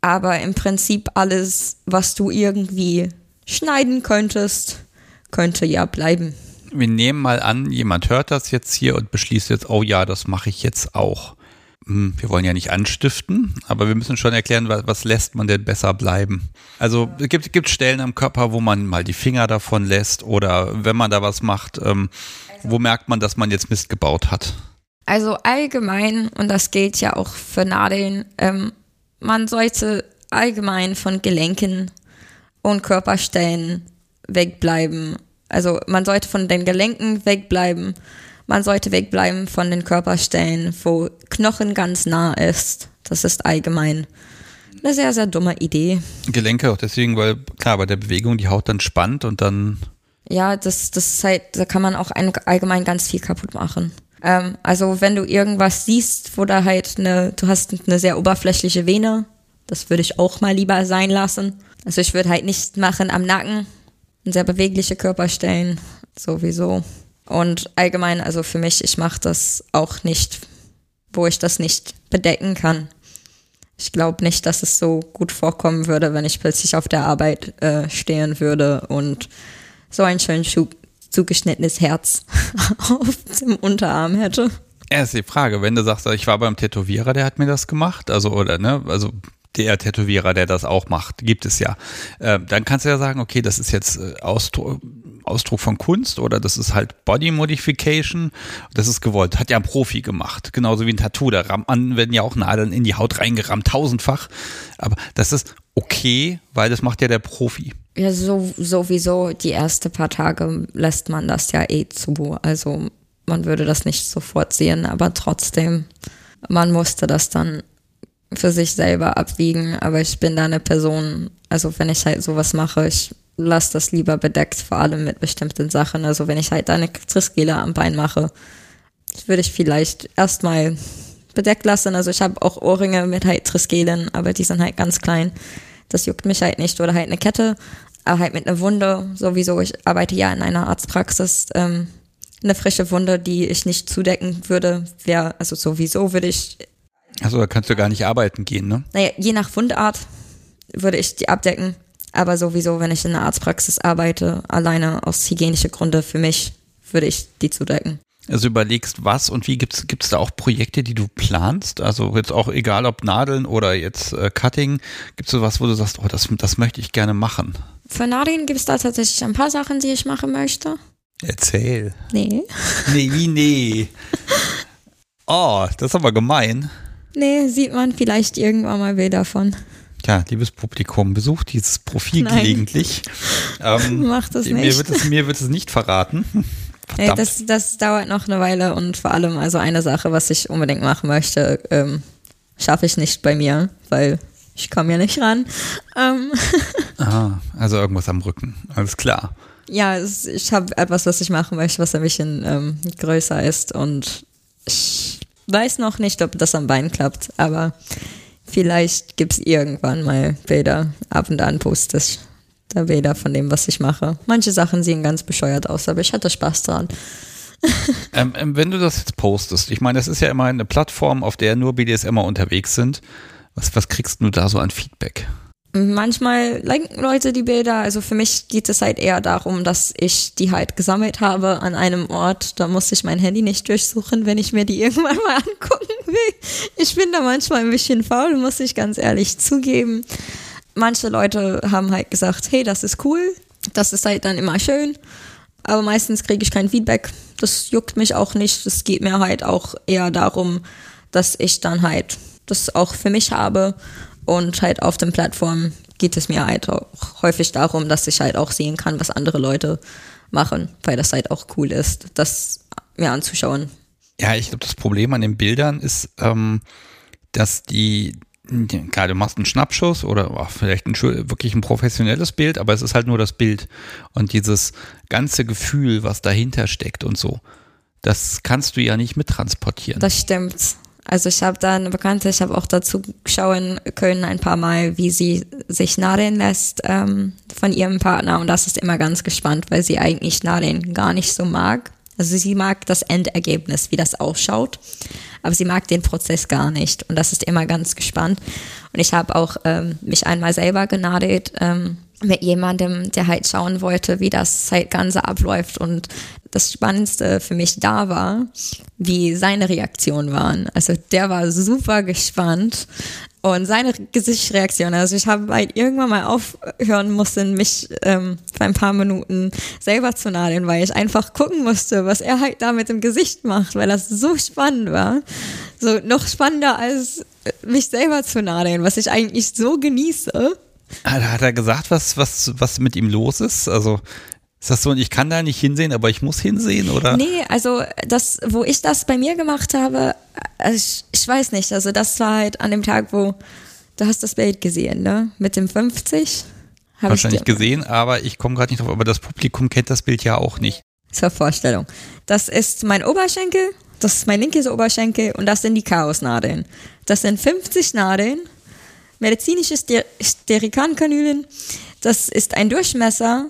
aber im Prinzip alles, was du irgendwie schneiden könntest, könnte ja bleiben. Wir nehmen mal an, jemand hört das jetzt hier und beschließt jetzt, oh ja, das mache ich jetzt auch. Hm, Wir wollen ja nicht anstiften, aber wir müssen schon erklären, was, was lässt man denn besser bleiben. Also es gibt, gibt Stellen am Körper, wo man mal die Finger davon lässt oder wenn man da was macht, ähm, wo merkt man, dass man jetzt Mist gebaut hat. Also allgemein, und das gilt ja auch für Nadeln, ähm, man sollte allgemein von Gelenken und Körperstellen wegbleiben. Also man sollte von den Gelenken wegbleiben. Man sollte wegbleiben von den Körperstellen, wo Knochen ganz nah ist. Das ist allgemein eine sehr, sehr dumme Idee. Gelenke auch deswegen, weil klar, bei der Bewegung die Haut dann spannt und dann Ja, das, das ist halt, da kann man auch ein, allgemein ganz viel kaputt machen. Ähm, also wenn du irgendwas siehst, wo da halt eine, du hast eine sehr oberflächliche Vene, das würde ich auch mal lieber sein lassen. Also ich würde halt nicht machen am Nacken, sehr bewegliche Körperstellen, sowieso. Und allgemein, also für mich, ich mache das auch nicht, wo ich das nicht bedecken kann. Ich glaube nicht, dass es so gut vorkommen würde, wenn ich plötzlich auf der Arbeit äh, stehen würde und so ein schön zugeschnittenes Herz auf dem Unterarm hätte. Ja, ist die Frage, wenn du sagst, ich war beim Tätowierer, der hat mir das gemacht, also oder ne, also der Tätowierer, der das auch macht, gibt es ja. Äh, dann kannst du ja sagen, okay, das ist jetzt äh, Ausdruck, Ausdruck von Kunst oder das ist halt Body Modification. Das ist gewollt. Hat ja ein Profi gemacht. Genauso wie ein Tattoo. Da rammt man, werden ja auch Nadeln in die Haut reingerammt, tausendfach. Aber das ist okay, weil das macht ja der Profi. Ja, so, sowieso die ersten paar Tage lässt man das ja eh zu. Also man würde das nicht sofort sehen, aber trotzdem, man musste das dann für sich selber abwiegen. Aber ich bin da eine Person, also wenn ich halt sowas mache, ich lasse das lieber bedeckt, vor allem mit bestimmten Sachen. Also wenn ich halt eine Trisskele am Bein mache, würde ich vielleicht erstmal bedeckt lassen. Also ich habe auch Ohrringe mit halt Triskelen, aber die sind halt ganz klein. Das juckt mich halt nicht. Oder halt eine Kette, aber halt mit einer Wunde. Sowieso, ich arbeite ja in einer Arztpraxis. Ähm, eine frische Wunde, die ich nicht zudecken würde, wäre, also sowieso würde ich. Also da kannst du gar nicht arbeiten gehen, ne? Naja, je nach Wundart würde ich die abdecken. Aber sowieso, wenn ich in einer Arztpraxis arbeite, alleine aus hygienischen Gründen für mich, würde ich die zudecken. Also überlegst, was und wie gibt's gibt's da auch Projekte, die du planst? Also jetzt auch egal ob Nadeln oder jetzt äh, Cutting, gibt's so was, wo du sagst, oh, das, das möchte ich gerne machen? Für Nadeln gibt's da tatsächlich ein paar Sachen, die ich machen möchte. Erzähl. Nee. Nee, wie nee? Oh, das ist aber gemein. Nee, sieht man vielleicht irgendwann mal Bilder von. Ja, liebes Publikum, besucht dieses Profil Nein. gelegentlich. Ähm, Macht das nicht. Mir wird es, mir wird es nicht verraten. Nee, das, das dauert noch eine Weile und vor allem also eine Sache, was ich unbedingt machen möchte, ähm, schaffe ich nicht bei mir, weil ich komme ja nicht ran. Ähm. Aha, also irgendwas am Rücken, alles klar. Ja, es, ich habe etwas, was ich machen möchte, was ein bisschen ähm, größer ist und ich weiß noch nicht, ob das am Bein klappt, aber vielleicht gibt es irgendwann mal Bilder. Ab und an poste ich da Bilder von dem, was ich mache. Manche Sachen sehen ganz bescheuert aus, aber ich hatte Spaß dran. ähm, ähm, wenn du das jetzt postest, ich meine, das ist ja immer eine Plattform, auf der nur BDSMer unterwegs sind. Was, was kriegst du da so an Feedback? Manchmal liken Leute die Bilder. Also für mich geht es halt eher darum, dass ich die halt gesammelt habe an einem Ort. Da muss ich mein Handy nicht durchsuchen, wenn ich mir die irgendwann mal angucken will. Ich bin da manchmal ein bisschen faul, muss ich ganz ehrlich zugeben. Manche Leute haben halt gesagt, hey, das ist cool. Das ist halt dann immer schön. Aber meistens kriege ich kein Feedback. Das juckt mich auch nicht. Es geht mir halt auch eher darum, dass ich dann halt das auch für mich habe und halt auf den Plattformen geht es mir halt auch häufig darum, dass ich halt auch sehen kann, was andere Leute machen, weil das halt auch cool ist, das mir anzuschauen. Ja, ich glaube, das Problem an den Bildern ist, ähm, dass die, klar, du machst einen Schnappschuss oder oh, vielleicht ein, wirklich ein professionelles Bild, aber es ist halt nur das Bild und dieses ganze Gefühl, was dahinter steckt und so, das kannst du ja nicht mittransportieren. Das stimmt. Also ich habe da eine Bekannte, ich habe auch dazu schauen können ein paar Mal, wie sie sich nadeln lässt ähm, von ihrem Partner und das ist immer ganz gespannt, weil sie eigentlich nadeln gar nicht so mag. Also sie mag das Endergebnis, wie das ausschaut, aber sie mag den Prozess gar nicht und das ist immer ganz gespannt. Und ich habe auch ähm, mich einmal selber genadelt ähm, mit jemandem, der halt schauen wollte, wie das halt Ganze abläuft und das Spannendste für mich da war, wie seine Reaktionen waren. Also der war super gespannt und seine Gesichtsreaktion, also ich habe halt irgendwann mal aufhören müssen, mich ähm, für ein paar Minuten selber zu nadeln, weil ich einfach gucken musste, was er halt da mit dem Gesicht macht, weil das so spannend war. So noch spannender als mich selber zu nadeln, was ich eigentlich so genieße. Hat er gesagt, was, was, was mit ihm los ist? Also ist das so, ich kann da nicht hinsehen, aber ich muss hinsehen, oder? Nee, also das, wo ich das bei mir gemacht habe, also ich, ich weiß nicht, also das war halt an dem Tag, wo du hast das Bild gesehen, ne? Mit dem 50 Hab wahrscheinlich gesehen, aber ich komme gerade nicht drauf. Aber das Publikum kennt das Bild ja auch nicht. Zur Vorstellung. Das ist mein Oberschenkel, das ist mein linkes Oberschenkel und das sind die Chaosnadeln. Das sind 50 Nadeln, medizinische Ster Sterikankanülen. Das ist ein Durchmesser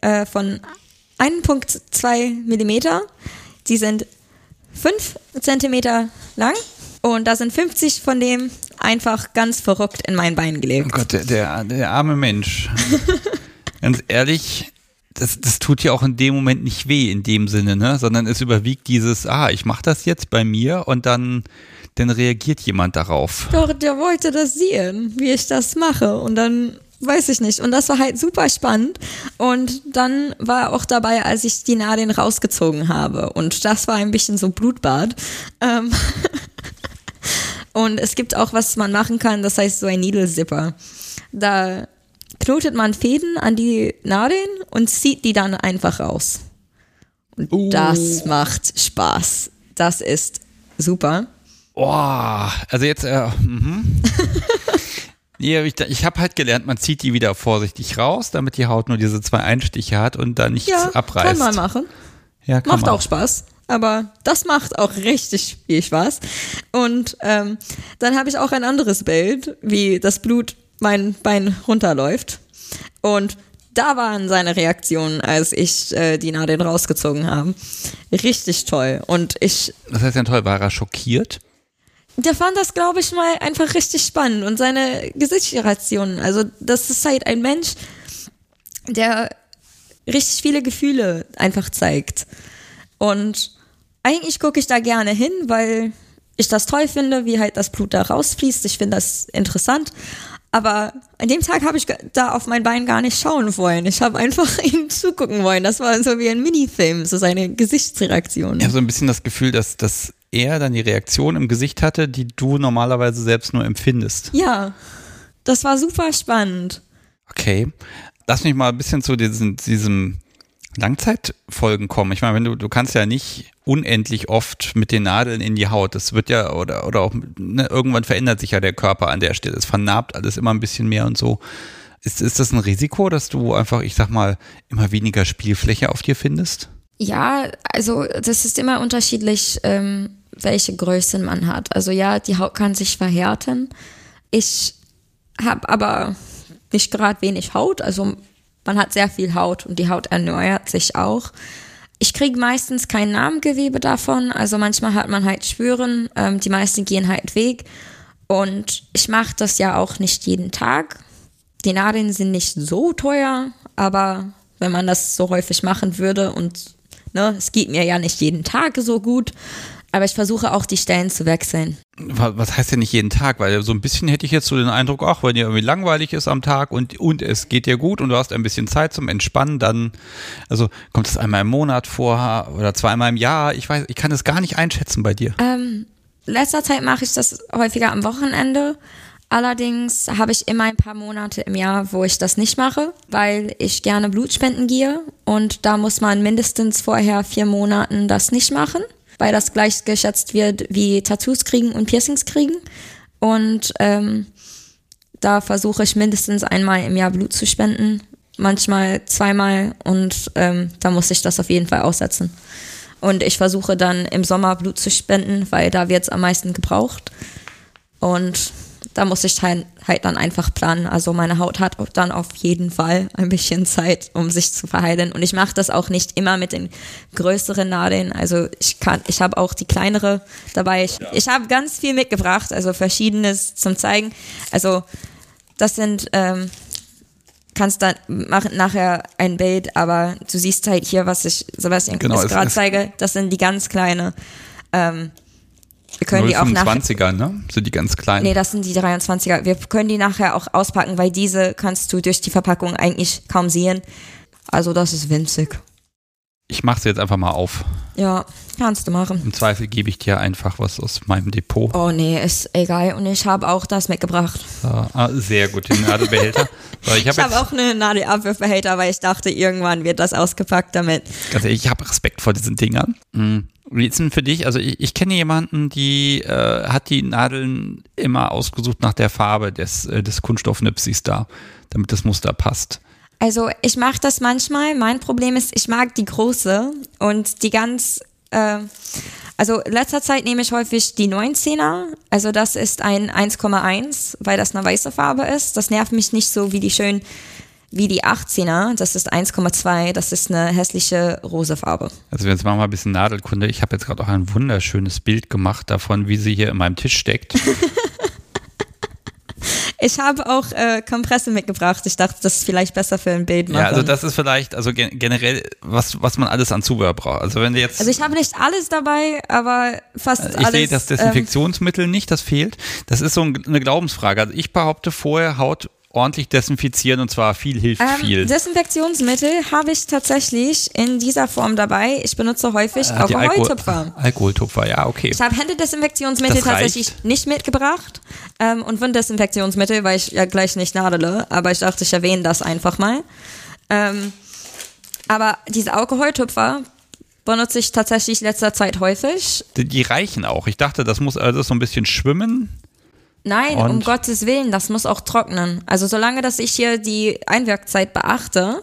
äh, von 1,2 Millimeter. Die sind 5 Zentimeter lang und da sind 50 von dem einfach ganz verrückt in mein Bein Oh gelegt. Gott, der, der, der arme Mensch. Ganz ehrlich, das, das tut ja auch in dem Moment nicht weh in dem Sinne, ne? Sondern es überwiegt dieses, ah, ich mache das jetzt bei mir und dann, dann reagiert jemand darauf. Doch, der wollte das sehen, wie ich das mache. Und dann weiß ich nicht. Und das war halt super spannend. Und dann war er auch dabei, als ich die Nadeln rausgezogen habe. Und das war ein bisschen so Blutbad. Ähm und es gibt auch, was man machen kann, das heißt so ein Needle Zipper. Da knotet man Fäden an die Nadeln und zieht die dann einfach raus. Und Uh. das macht Spaß. Das ist super. Boah, also jetzt, äh, mhm. Nee, ich, ich habe halt gelernt, man zieht die wieder vorsichtig raus, damit die Haut nur diese zwei Einstiche hat und da nichts Ja, abreißt. kann man machen. Ja, kann Macht man. auch Spaß. Aber das macht auch richtig viel Spaß. Und ähm, dann habe ich auch ein anderes Bild, wie das Blut mein Bein runterläuft. Und da waren seine Reaktionen, als ich äh, die Nadeln rausgezogen habe. Richtig toll. Und ich, Das heißt ja toll, war er schockiert? Der fand das, glaube ich, mal einfach richtig spannend. Und seine Gesichtsreaktionen. Also, das ist halt ein Mensch, der richtig viele Gefühle einfach zeigt. Und eigentlich gucke ich da gerne hin, weil ich das toll finde, wie halt das Blut da rausfließt. Ich finde das interessant. Aber an dem Tag habe ich da auf mein Bein gar nicht schauen wollen. Ich habe einfach ihm zugucken wollen. Das war so wie ein Minifilm, so seine Gesichtsreaktion. Ich habe so ein bisschen das Gefühl, dass, dass er dann die Reaktion im Gesicht hatte, die du normalerweise selbst nur empfindest. Ja, das war super spannend. Okay. Lass mich mal ein bisschen zu diesen, diesem Langzeitfolgen kommen. Ich meine, wenn du, du kannst ja nicht unendlich oft mit den Nadeln in die Haut. Das wird ja, oder, oder auch, ne, irgendwann verändert sich ja der Körper an der Stelle. Es vernarbt alles immer ein bisschen mehr und so. Ist, ist das ein Risiko, dass du einfach, ich sag mal, immer weniger Spielfläche auf dir findest? Ja, also das ist immer unterschiedlich, ähm, welche Größe man hat. Also ja, die Haut kann sich verhärten. Ich habe aber nicht gerade wenig Haut. Also man hat sehr viel Haut und die Haut erneuert sich auch. Ich kriege meistens kein Narbengewebe davon. Also manchmal hat man halt Schwüren. Ähm, die meisten gehen halt weg. Und ich mache das ja auch nicht jeden Tag. Die Nadeln sind nicht so teuer, aber wenn man das so häufig machen würde und ne, es geht mir ja nicht jeden Tag so gut, aber ich versuche auch die Stellen zu wechseln. Wa- Was heißt denn nicht jeden Tag? Weil so ein bisschen hätte ich jetzt so den Eindruck, ach, wenn dir irgendwie langweilig ist am Tag und, und es geht dir gut und du hast ein bisschen Zeit zum Entspannen, dann, also kommt es einmal im Monat vor oder zweimal im Jahr? Ich weiß, ich kann es gar nicht einschätzen bei dir. Ähm, letzter Zeit mache ich das häufiger am Wochenende. Allerdings habe ich immer ein paar Monate im Jahr, wo ich das nicht mache, weil ich gerne Blutspenden gehe und da muss man mindestens vorher vier Monaten das nicht machen, weil das gleich geschätzt wird wie Tattoos kriegen und Piercings kriegen. Und ähm, da versuche ich mindestens einmal im Jahr Blut zu spenden, manchmal zweimal und ähm, da muss ich das auf jeden Fall aussetzen. Und ich versuche dann im Sommer Blut zu spenden, weil da wird es am meisten gebraucht. Und da muss ich halt, halt dann einfach planen. Also meine Haut hat dann auf jeden Fall ein bisschen Zeit, um sich zu verheilen. Und ich mache das auch nicht immer mit den größeren Nadeln. Also ich kann, ich habe auch die kleinere dabei. Ich, ich habe ganz viel mitgebracht, also verschiedenes zum zeigen. Also das sind ähm, kannst dann machen nachher ein Bild, aber du siehst halt hier, was ich Sebastian Genau, gerade zeige, das sind die ganz kleine. Ähm, wir können die auch nachher. 25er, ne? Sind die ganz kleinen. Nee, das sind die 23er. Wir können die nachher auch auspacken, weil diese kannst du durch die Verpackung eigentlich kaum sehen. Also das ist winzig. ich mache sie jetzt einfach mal auf. Ja, kannst du machen. Im Zweifel gebe ich dir einfach was aus meinem Depot. Oh nee, ist egal. Und ich habe auch das mitgebracht. So, ah, sehr gut, den Nadelbehälter. So, ich habe habe auch eine Nadelabwürfbehälter, weil ich dachte, irgendwann wird das ausgepackt damit. Ganz ehrlich, ich habe Respekt vor diesen Dingern. Mhm. Wie ist denn für dich? Also ich, ich kenne jemanden, die äh, hat die Nadeln immer ausgesucht nach der Farbe des, äh, des Kunststoffnipsis da, damit das Muster passt. Also ich mache das manchmal. Mein Problem ist, ich mag die große und die ganz. Äh, also in letzter Zeit nehme ich häufig die 19er. Also das ist ein 1,1, weil das eine weiße Farbe ist. Das nervt mich nicht so wie die schön wie die 18er. Das ist 1,2. Das ist eine hässliche rosa Farbe. Also jetzt machen wir ein bisschen Nadelkunde. Ich habe jetzt gerade auch ein wunderschönes Bild gemacht davon, wie sie hier in meinem Tisch steckt. Ich habe auch äh, Kompresse mitgebracht. Ich dachte, das ist vielleicht besser für ein Bild machen. Ja, also das ist vielleicht, also gen generell, was, was man alles an Zubehör braucht. Also wenn du jetzt. Also ich habe nicht alles dabei, aber fast ich alles. sehe das Desinfektionsmittel ähm, nicht, das fehlt. Das ist so eine Glaubensfrage. Also ich behaupte vorher, Haut ordentlich desinfizieren und zwar viel hilft ähm, viel. Desinfektionsmittel habe ich tatsächlich in dieser Form dabei. Ich benutze häufig äh, Alkoholtupfer. Alkohol, Alkoholtupfer, ja, okay. Ich habe Händedesinfektionsmittel tatsächlich nicht mitgebracht ähm, und Wunddesinfektionsmittel, weil ich ja gleich nicht nadele, aber ich dachte, ich erwähne das einfach mal. Ähm, aber diese Alkoholtupfer benutze ich tatsächlich letzter Zeit häufig. Die, die reichen auch. Ich dachte, das muss also so ein bisschen schwimmen. Nein, und? um Gottes Willen, das muss auch trocknen. Also solange, dass ich hier die Einwirkzeit beachte,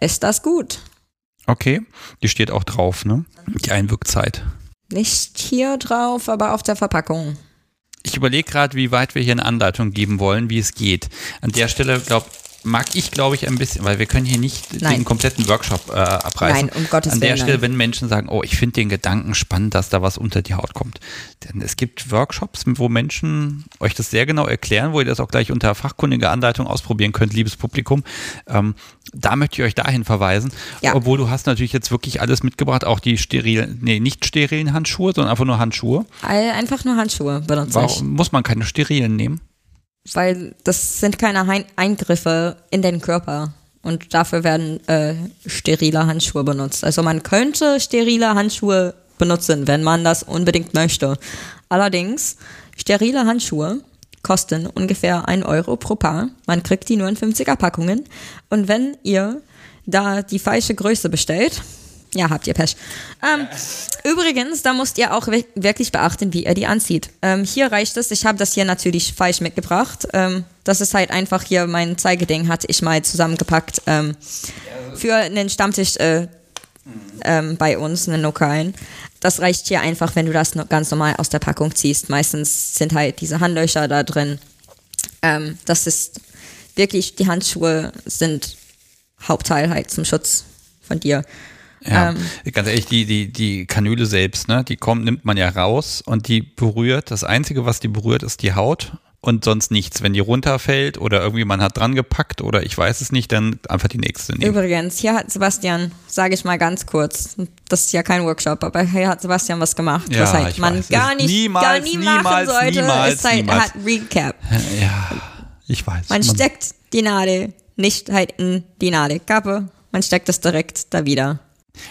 ist das gut. Okay, die steht auch drauf, ne? Die Einwirkzeit. Nicht hier drauf, aber auf der Verpackung. Ich überlege gerade, wie weit wir hier eine Anleitung geben wollen, wie es geht. An der Stelle, glaube mag ich, glaube ich, ein bisschen, weil wir können hier nicht nein. den kompletten Workshop äh, abreißen. Nein, um Gottes An der Willen, Stelle, nein. wenn Menschen sagen, oh, ich finde den Gedanken spannend, dass da was unter die Haut kommt. Denn es gibt Workshops, wo Menschen euch das sehr genau erklären, wo ihr das auch gleich unter fachkundiger Anleitung ausprobieren könnt, liebes Publikum. Ähm, da möchte ich euch dahin verweisen. Ja. Obwohl du hast natürlich jetzt wirklich alles mitgebracht, auch die sterilen, nee, nicht sterilen Handschuhe, sondern einfach nur Handschuhe. Einfach nur Handschuhe benutze Warum ich. Muss man keine sterilen nehmen? Weil das sind keine Hein Eingriffe in den Körper. Und dafür werden äh, sterile Handschuhe benutzt. Also man könnte sterile Handschuhe benutzen, wenn man das unbedingt möchte. Allerdings, sterile Handschuhe kosten ungefähr 1 Euro pro Paar. Man kriegt die nur in 50er Packungen. Und wenn ihr da die falsche Größe bestellt, ja, habt ihr Pech. Ähm, übrigens, da müsst ihr auch wirklich beachten, wie ihr die anzieht. Ähm, hier reicht es, ich habe das hier natürlich falsch mitgebracht. Ähm, das ist halt einfach hier mein Zeigeding, hatte ich mal zusammengepackt ähm, für einen Stammtisch äh, ähm, bei uns, einen lokalen. Das reicht hier einfach, wenn du das ganz normal aus der Packung ziehst. Meistens sind halt diese Handlöcher da drin. Ähm, das ist wirklich, die Handschuhe sind Hauptteil halt zum Schutz von dir. Ja, ähm, ganz ehrlich, die, die, die Kanüle selbst, ne, die kommt, nimmt man ja raus und die berührt, das Einzige, was die berührt, ist die Haut und sonst nichts. Wenn die runterfällt oder irgendwie man hat dran gepackt oder ich weiß es nicht, dann einfach die nächste nehmen. Übrigens, hier hat Sebastian, sage ich mal ganz kurz, das ist ja kein Workshop, aber hier hat Sebastian was gemacht, ja, was halt man weiß. gar nicht, niemals, gar nie niemals, machen sollte, niemals, ist halt, niemals. hat Recap. Ja, ich weiß. Man, man steckt die Nadel nicht halt in die Nadelkappe, man steckt es direkt da wieder.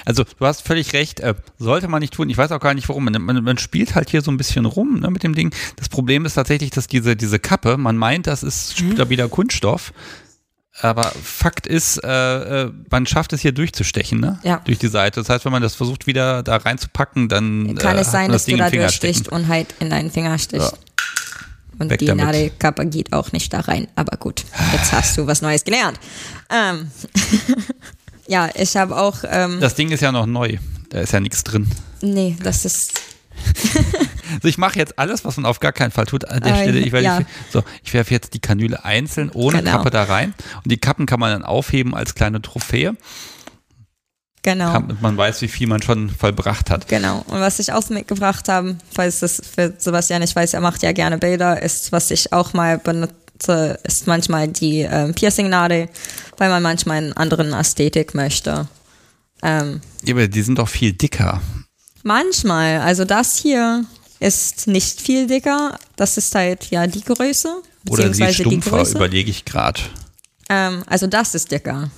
Also du hast völlig recht, äh, sollte man nicht tun. Ich weiß auch gar nicht warum. Man, man, man spielt halt hier so ein bisschen rum ne, mit dem Ding. Das Problem ist tatsächlich, dass diese, diese Kappe, man meint, das ist Mhm. stabiler Kunststoff. Aber Fakt ist, äh, äh, man schafft es hier durchzustechen, ne? Ja. Durch die Seite. Das heißt, wenn man das versucht wieder da reinzupacken, dann Kann äh, es sein, dass das Ding du da durchstichst und halt in deinen Finger stichst. Ja. Und Weg die damit. Nadelkappe geht auch nicht da rein. Aber gut, jetzt hast du was Neues gelernt. Ähm. ja, ich habe auch. Ähm, Das Ding ist ja noch neu. Da ist ja nichts drin. nee, das ist. Also ich mache jetzt alles, was man auf gar keinen Fall tut an der Äh, Stelle. Ich, ja. so, ich werfe jetzt die Kanüle einzeln ohne Genau. Kappe da rein. Und die Kappen kann man dann aufheben als kleine Trophäe, Genau. damit man weiß, wie viel man schon vollbracht hat. Genau. Und was ich auch mitgebracht habe, falls das für Sebastian nicht weiß, er macht ja gerne Bilder, ist, was ich auch mal benutze, ist manchmal die ähm, Piercing-Nadel, weil man manchmal einen anderen Ästhetik möchte. Ähm, Ja, aber die sind doch viel dicker. manchmal, also das hier ist nicht viel dicker, das ist halt ja die Größe, Oder sie beziehungsweise die stumpfer, Größe. überlege ich gerade. Ähm, also das ist dicker.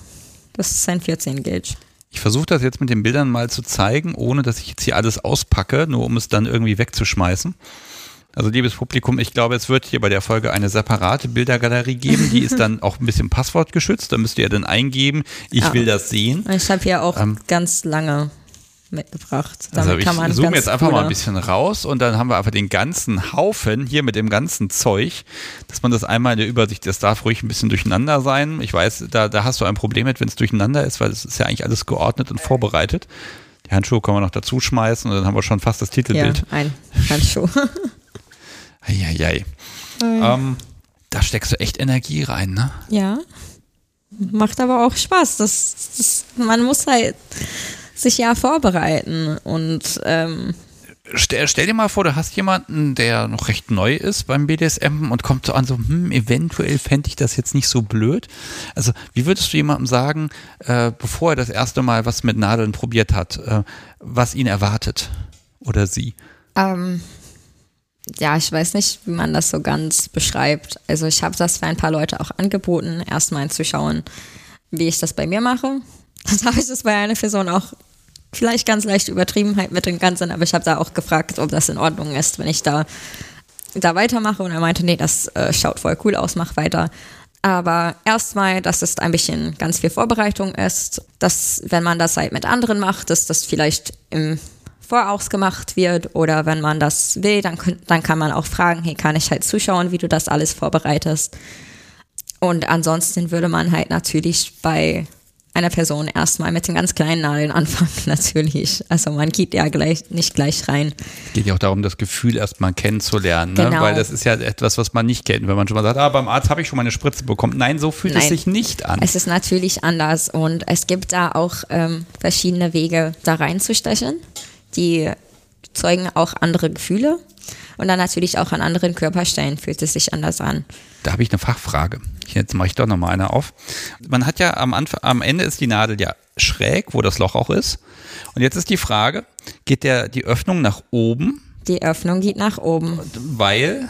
Das ist ein 14 Gauge. Ich versuche das jetzt mit den Bildern mal zu zeigen, ohne dass ich jetzt hier alles auspacke, nur um es dann irgendwie wegzuschmeißen. Also liebes Publikum, ich glaube, es wird hier bei der Folge eine separate Bildergalerie geben. Die ist dann auch ein bisschen passwortgeschützt. Da müsst ihr dann eingeben, ich ja. will das sehen. Ich habe hier auch ähm, ganz lange mitgebracht. Damit also ich zoome jetzt einfach mal ein bisschen raus und dann haben wir einfach den ganzen Haufen hier mit dem ganzen Zeug, dass man das einmal in der Übersicht, das darf ruhig ein bisschen durcheinander sein. Ich weiß, da, da hast du ein Problem mit, wenn es durcheinander ist, weil es ist ja eigentlich alles geordnet und vorbereitet. Die Handschuhe können wir noch dazu schmeißen und dann haben wir schon fast das Titelbild. Ja, ein Handschuh. Eieiei. Ähm, da steckst du echt Energie rein, ne? Ja. Macht aber auch Spaß. Das, das man muss halt sich ja vorbereiten und ähm, Stell, stell, dir mal vor, du hast jemanden, der noch recht neu ist beim BDSM und kommt so an, so, hm, eventuell fände ich das jetzt nicht so blöd. Also, wie würdest du jemandem sagen, äh, bevor er das erste Mal was mit Nadeln probiert hat, äh, was ihn erwartet oder sie? Ähm, ja, ich weiß nicht, wie man das so ganz beschreibt. Also, ich habe das für ein paar Leute auch angeboten, erstmal zu schauen, wie ich das bei mir mache das habe ich das bei einer Person auch vielleicht ganz leicht übertrieben halt mit dem Ganzen, aber ich habe da auch gefragt, ob das in Ordnung ist, wenn ich da, da weitermache. Und er meinte, nee, das äh, schaut voll cool aus, mach weiter. Aber erstmal, dass es ein bisschen ganz viel Vorbereitung ist, dass wenn man das halt mit anderen macht, dass das vielleicht im Voraus gemacht wird oder wenn man das will, dann, dann kann man auch fragen, hey, kann ich halt zuschauen, wie du das alles vorbereitest. Und ansonsten würde man halt natürlich bei einer Person erstmal mit den ganz kleinen Nadeln anfangen, natürlich. Also man geht ja gleich nicht gleich rein. Es geht ja auch darum, das Gefühl erstmal kennenzulernen, ne? genau. weil das ist ja etwas, was man nicht kennt. Wenn man schon mal sagt, ah, beim Arzt habe ich schon mal eine Spritze bekommen. Nein, so fühlt Nein. es sich nicht an. Es ist natürlich anders und es gibt da auch ähm, verschiedene Wege, da reinzustechen. Die zeugen auch andere Gefühle und dann natürlich auch an anderen Körperstellen fühlt es sich anders an. Da habe ich eine Fachfrage. Jetzt mache ich doch nochmal eine auf. Man hat ja am Anfang, am Ende ist die Nadel ja schräg, wo das Loch auch ist. Und jetzt ist die Frage, geht der, die Öffnung nach oben? Die Öffnung geht nach oben. Weil?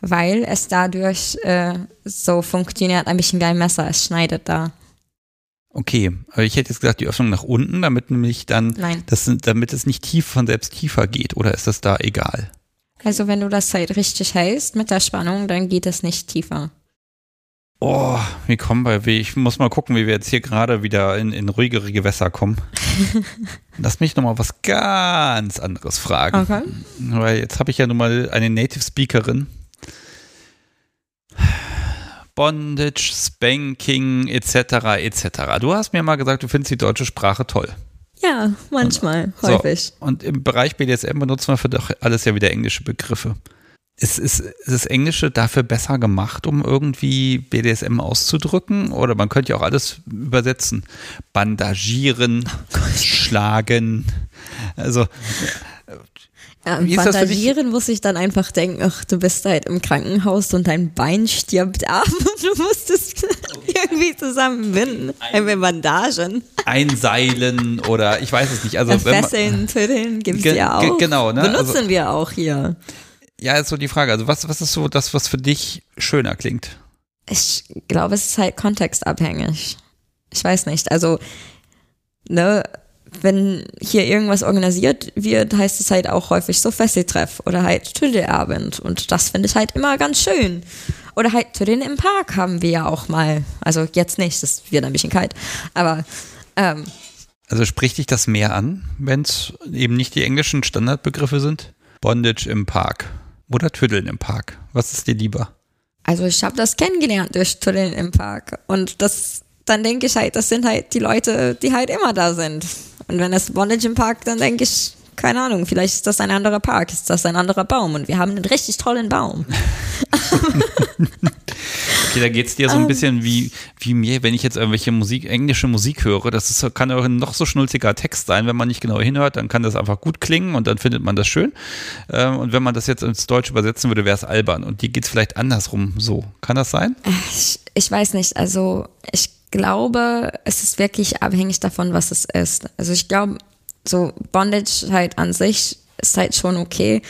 Weil es dadurch äh, so funktioniert, ein bisschen wie ein Messer, es schneidet da. Okay, aber ich hätte jetzt gesagt, die Öffnung nach unten, damit nämlich dann, Nein. Das, damit es nicht tief von selbst tiefer geht, oder ist das da egal? Also wenn du das halt richtig hältst mit der Spannung, dann geht es nicht tiefer. Oh, wie kommen wir? Ich muss mal gucken, wie wir jetzt hier gerade wieder in, in ruhigere Gewässer kommen. Lass mich nochmal was ganz anderes fragen. Okay. Weil jetzt habe ich ja nun mal eine Native Speakerin. Bondage, Spanking, etc., etc. Du hast mir mal gesagt, du findest die deutsche Sprache toll. Ja, manchmal, und, häufig. So, und im Bereich BDSM benutzen wir für doch alles ja wieder englische Begriffe. Ist, ist, ist das Englische dafür besser gemacht, um irgendwie BDSM auszudrücken? Oder man könnte ja auch alles übersetzen. Bandagieren, oh schlagen. Also ja, Wie Bandagieren muss ich dann einfach denken, ach, du bist halt im Krankenhaus und dein Bein stirbt ab und du musst es irgendwie zusammenbinden. Ein, Bandagen. Einseilen oder ich weiß es nicht. Also, Fesseln, Tüddeln gibt es ja auch. Genau, ne? Benutzen also, wir auch hier. Ja, ist so die Frage. Also was, was ist so das, was für dich schöner klingt? Ich glaube, es ist halt kontextabhängig. Ich weiß nicht. Also, ne, wenn hier irgendwas organisiert wird, heißt es halt auch häufig so Fesseltreff oder halt Tüdelabend. Und das finde ich halt immer ganz schön. Oder halt Tüdeln im Park haben wir ja auch mal. Also jetzt nicht, das wird ein bisschen kalt. Aber ähm, also spricht dich das mehr an, wenn es eben nicht die englischen Standardbegriffe sind? Bondage im Park oder Tüdeln im Park? Was ist dir lieber? Also ich habe das kennengelernt durch Tüdeln im Park. Und das, dann denke ich halt, das sind halt die Leute, die halt immer da sind. Und wenn es Bondage im Park, dann denke ich, keine Ahnung, vielleicht ist das ein anderer Park, ist das ein anderer Baum und wir haben einen richtig tollen Baum. okay, da geht es dir so ein ähm. bisschen wie, wie mir, wenn ich jetzt irgendwelche Musik, englische Musik höre. Das ist, kann auch ein noch so schnulziger Text sein. Wenn man nicht genau hinhört, dann kann das einfach gut klingen und dann findet man das schön. Ähm, und wenn man das jetzt ins Deutsche übersetzen würde, wäre es albern. Und die geht es vielleicht andersrum so. Kann das sein? Ich, ich weiß nicht. Also ich glaube, es ist wirklich abhängig davon, was es ist. Also ich glaube, so Bondage halt an sich ist halt schon okay.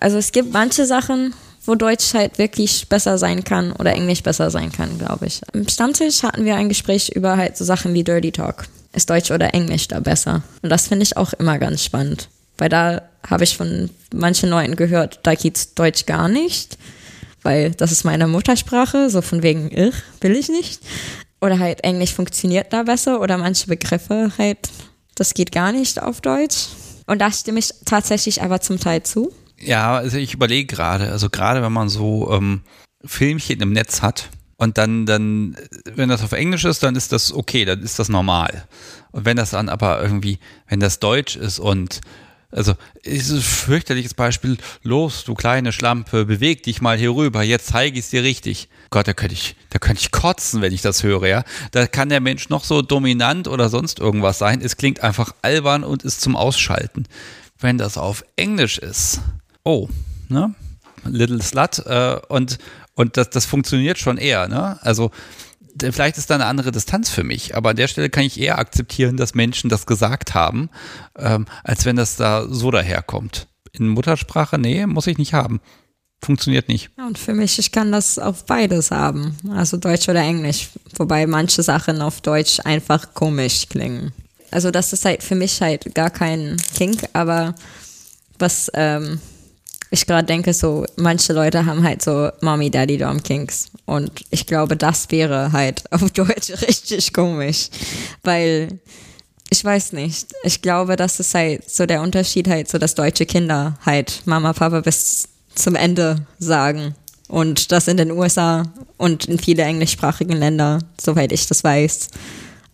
Also es gibt manche Sachen, wo Deutsch halt wirklich besser sein kann oder Englisch besser sein kann, glaube ich. Im Stammtisch hatten wir ein Gespräch über halt so Sachen wie Dirty Talk. ist Deutsch oder Englisch da besser? Und das finde ich auch immer ganz spannend. Weil da habe ich von manchen Leuten gehört, da geht's Deutsch gar nicht, weil das ist meine Muttersprache, so von wegen, ich will ich nicht. Oder halt Englisch funktioniert da besser oder manche Begriffe halt, das geht gar nicht auf Deutsch. Und da stimme ich tatsächlich aber zum Teil zu. Ja, also ich überlege gerade, also gerade wenn man so ähm, Filmchen im Netz hat und dann, dann, wenn das auf Englisch ist, dann ist das okay, dann ist das normal. Und wenn das dann aber irgendwie, wenn das Deutsch ist und also ist ein fürchterliches Beispiel. Los, du kleine Schlampe, beweg dich mal hier rüber. Jetzt zeige ich es dir richtig. Gott, da könnte ich, da könnte ich kotzen, wenn ich das höre, ja. Da kann der Mensch noch so dominant oder sonst irgendwas sein. Es klingt einfach albern und ist zum Ausschalten. Wenn das auf Englisch ist, oh, ne? Little Slut äh, und und das, das funktioniert schon eher, ne? Also vielleicht ist da eine andere Distanz für mich, aber an der Stelle kann ich eher akzeptieren, dass Menschen das gesagt haben, ähm, als wenn das da so daherkommt. In Muttersprache, nee, muss ich nicht haben. Funktioniert nicht. Ja, und für mich, ich kann das auf beides haben. Also Deutsch oder Englisch. Wobei manche Sachen auf Deutsch einfach komisch klingen. Also das ist halt für mich halt gar kein Kink, aber was ähm, ich gerade denke, so manche Leute haben halt so Mommy, Daddy, Dom Kinks. Und ich glaube, das wäre halt auf Deutsch richtig komisch. Weil, ich weiß nicht, ich glaube, das ist halt so der Unterschied halt, so dass deutsche Kinder halt Mama, Papa bis zum Ende sagen. Und das in den USA und in viele englischsprachigen Länder, soweit ich das weiß,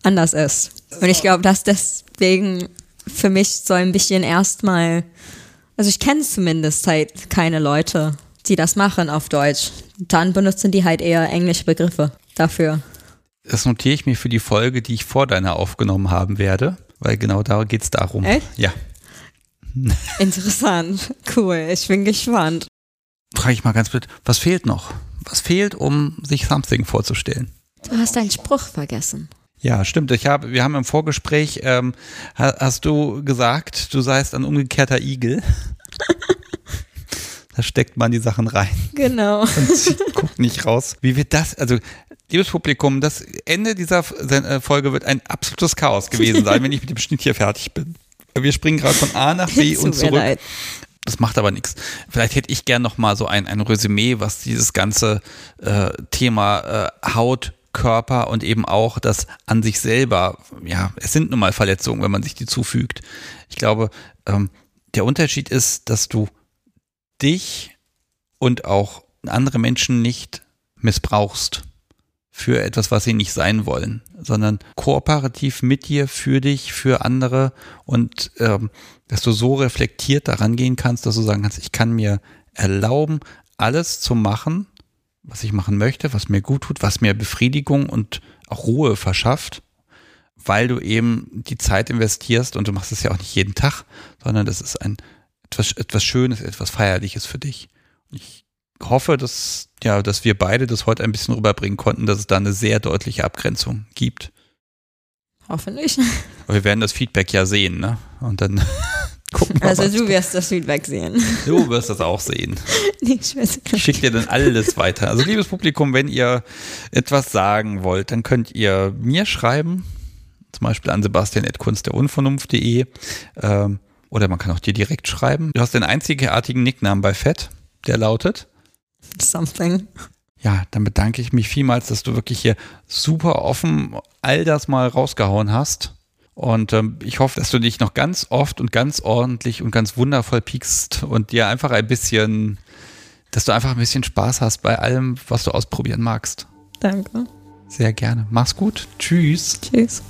anders ist. Und ich glaube, dass deswegen für mich so ein bisschen erstmal also ich kenne zumindest halt keine Leute, die das machen auf Deutsch. Dann benutzen die halt eher englische Begriffe dafür. Das notiere ich mir für die Folge, die ich vor deiner aufgenommen haben werde, weil genau da geht es darum. Echt? Ja. Interessant. Cool. Ich bin gespannt. Frage ich mal ganz blöd, was fehlt noch? Was fehlt, um sich Something vorzustellen? Du hast deinen Spruch vergessen. Ja, stimmt. Ich habe, wir haben im Vorgespräch, ähm, hast du gesagt, du seist ein umgekehrter Igel. da steckt man die Sachen rein. Genau. Und guckt nicht raus. Wie wird das, also, liebes Publikum, das Ende dieser äh, Folge wird ein absolutes Chaos gewesen sein, wenn ich mit dem Schnitt hier fertig bin. Wir springen gerade von A nach B und zurück. Leid. Das macht aber nichts. Vielleicht hätte ich gern noch mal so ein, ein Resümee, was dieses ganze äh, Thema äh, Haut, Körper und eben auch das an sich selber, ja, es sind nun mal Verletzungen, wenn man sich die zufügt. Ich glaube, ähm, der Unterschied ist, dass du dich und auch andere Menschen nicht missbrauchst für etwas, was sie nicht sein wollen, sondern kooperativ mit dir, für dich, für andere und ähm, dass du so reflektiert daran gehen kannst, dass du sagen kannst, ich kann mir erlauben, alles zu machen, was ich machen möchte, was mir gut tut, was mir Befriedigung und auch Ruhe verschafft, weil du eben die Zeit investierst und du machst es ja auch nicht jeden Tag, sondern das ist ein etwas, etwas Schönes, etwas Feierliches für dich. Ich hoffe, dass, ja, dass wir beide das heute ein bisschen rüberbringen konnten, dass es da eine sehr deutliche Abgrenzung gibt. Hoffentlich. Aber wir werden das Feedback ja sehen, ne? Und dann Gucken wir, also du wirst das Feedback sehen. Du wirst das auch sehen. nee, ich ich schicke dir dann alles weiter. Also liebes Publikum, wenn ihr etwas sagen wollt, dann könnt ihr mir schreiben, zum Beispiel an sebastian.kunstderunvernunft.de ähm, oder man kann auch dir direkt schreiben. Du hast den einzigartigen Nicknamen bei Fett, der lautet Something. Ja, dann bedanke ich mich vielmals, dass du wirklich hier super offen all das mal rausgehauen hast und ähm, ich hoffe, dass du dich noch ganz oft und ganz ordentlich und ganz wundervoll piekst und dir einfach ein bisschen, dass du einfach ein bisschen Spaß hast bei allem, was du ausprobieren magst. Danke. Sehr gerne. Mach's gut. Tschüss. Tschüss.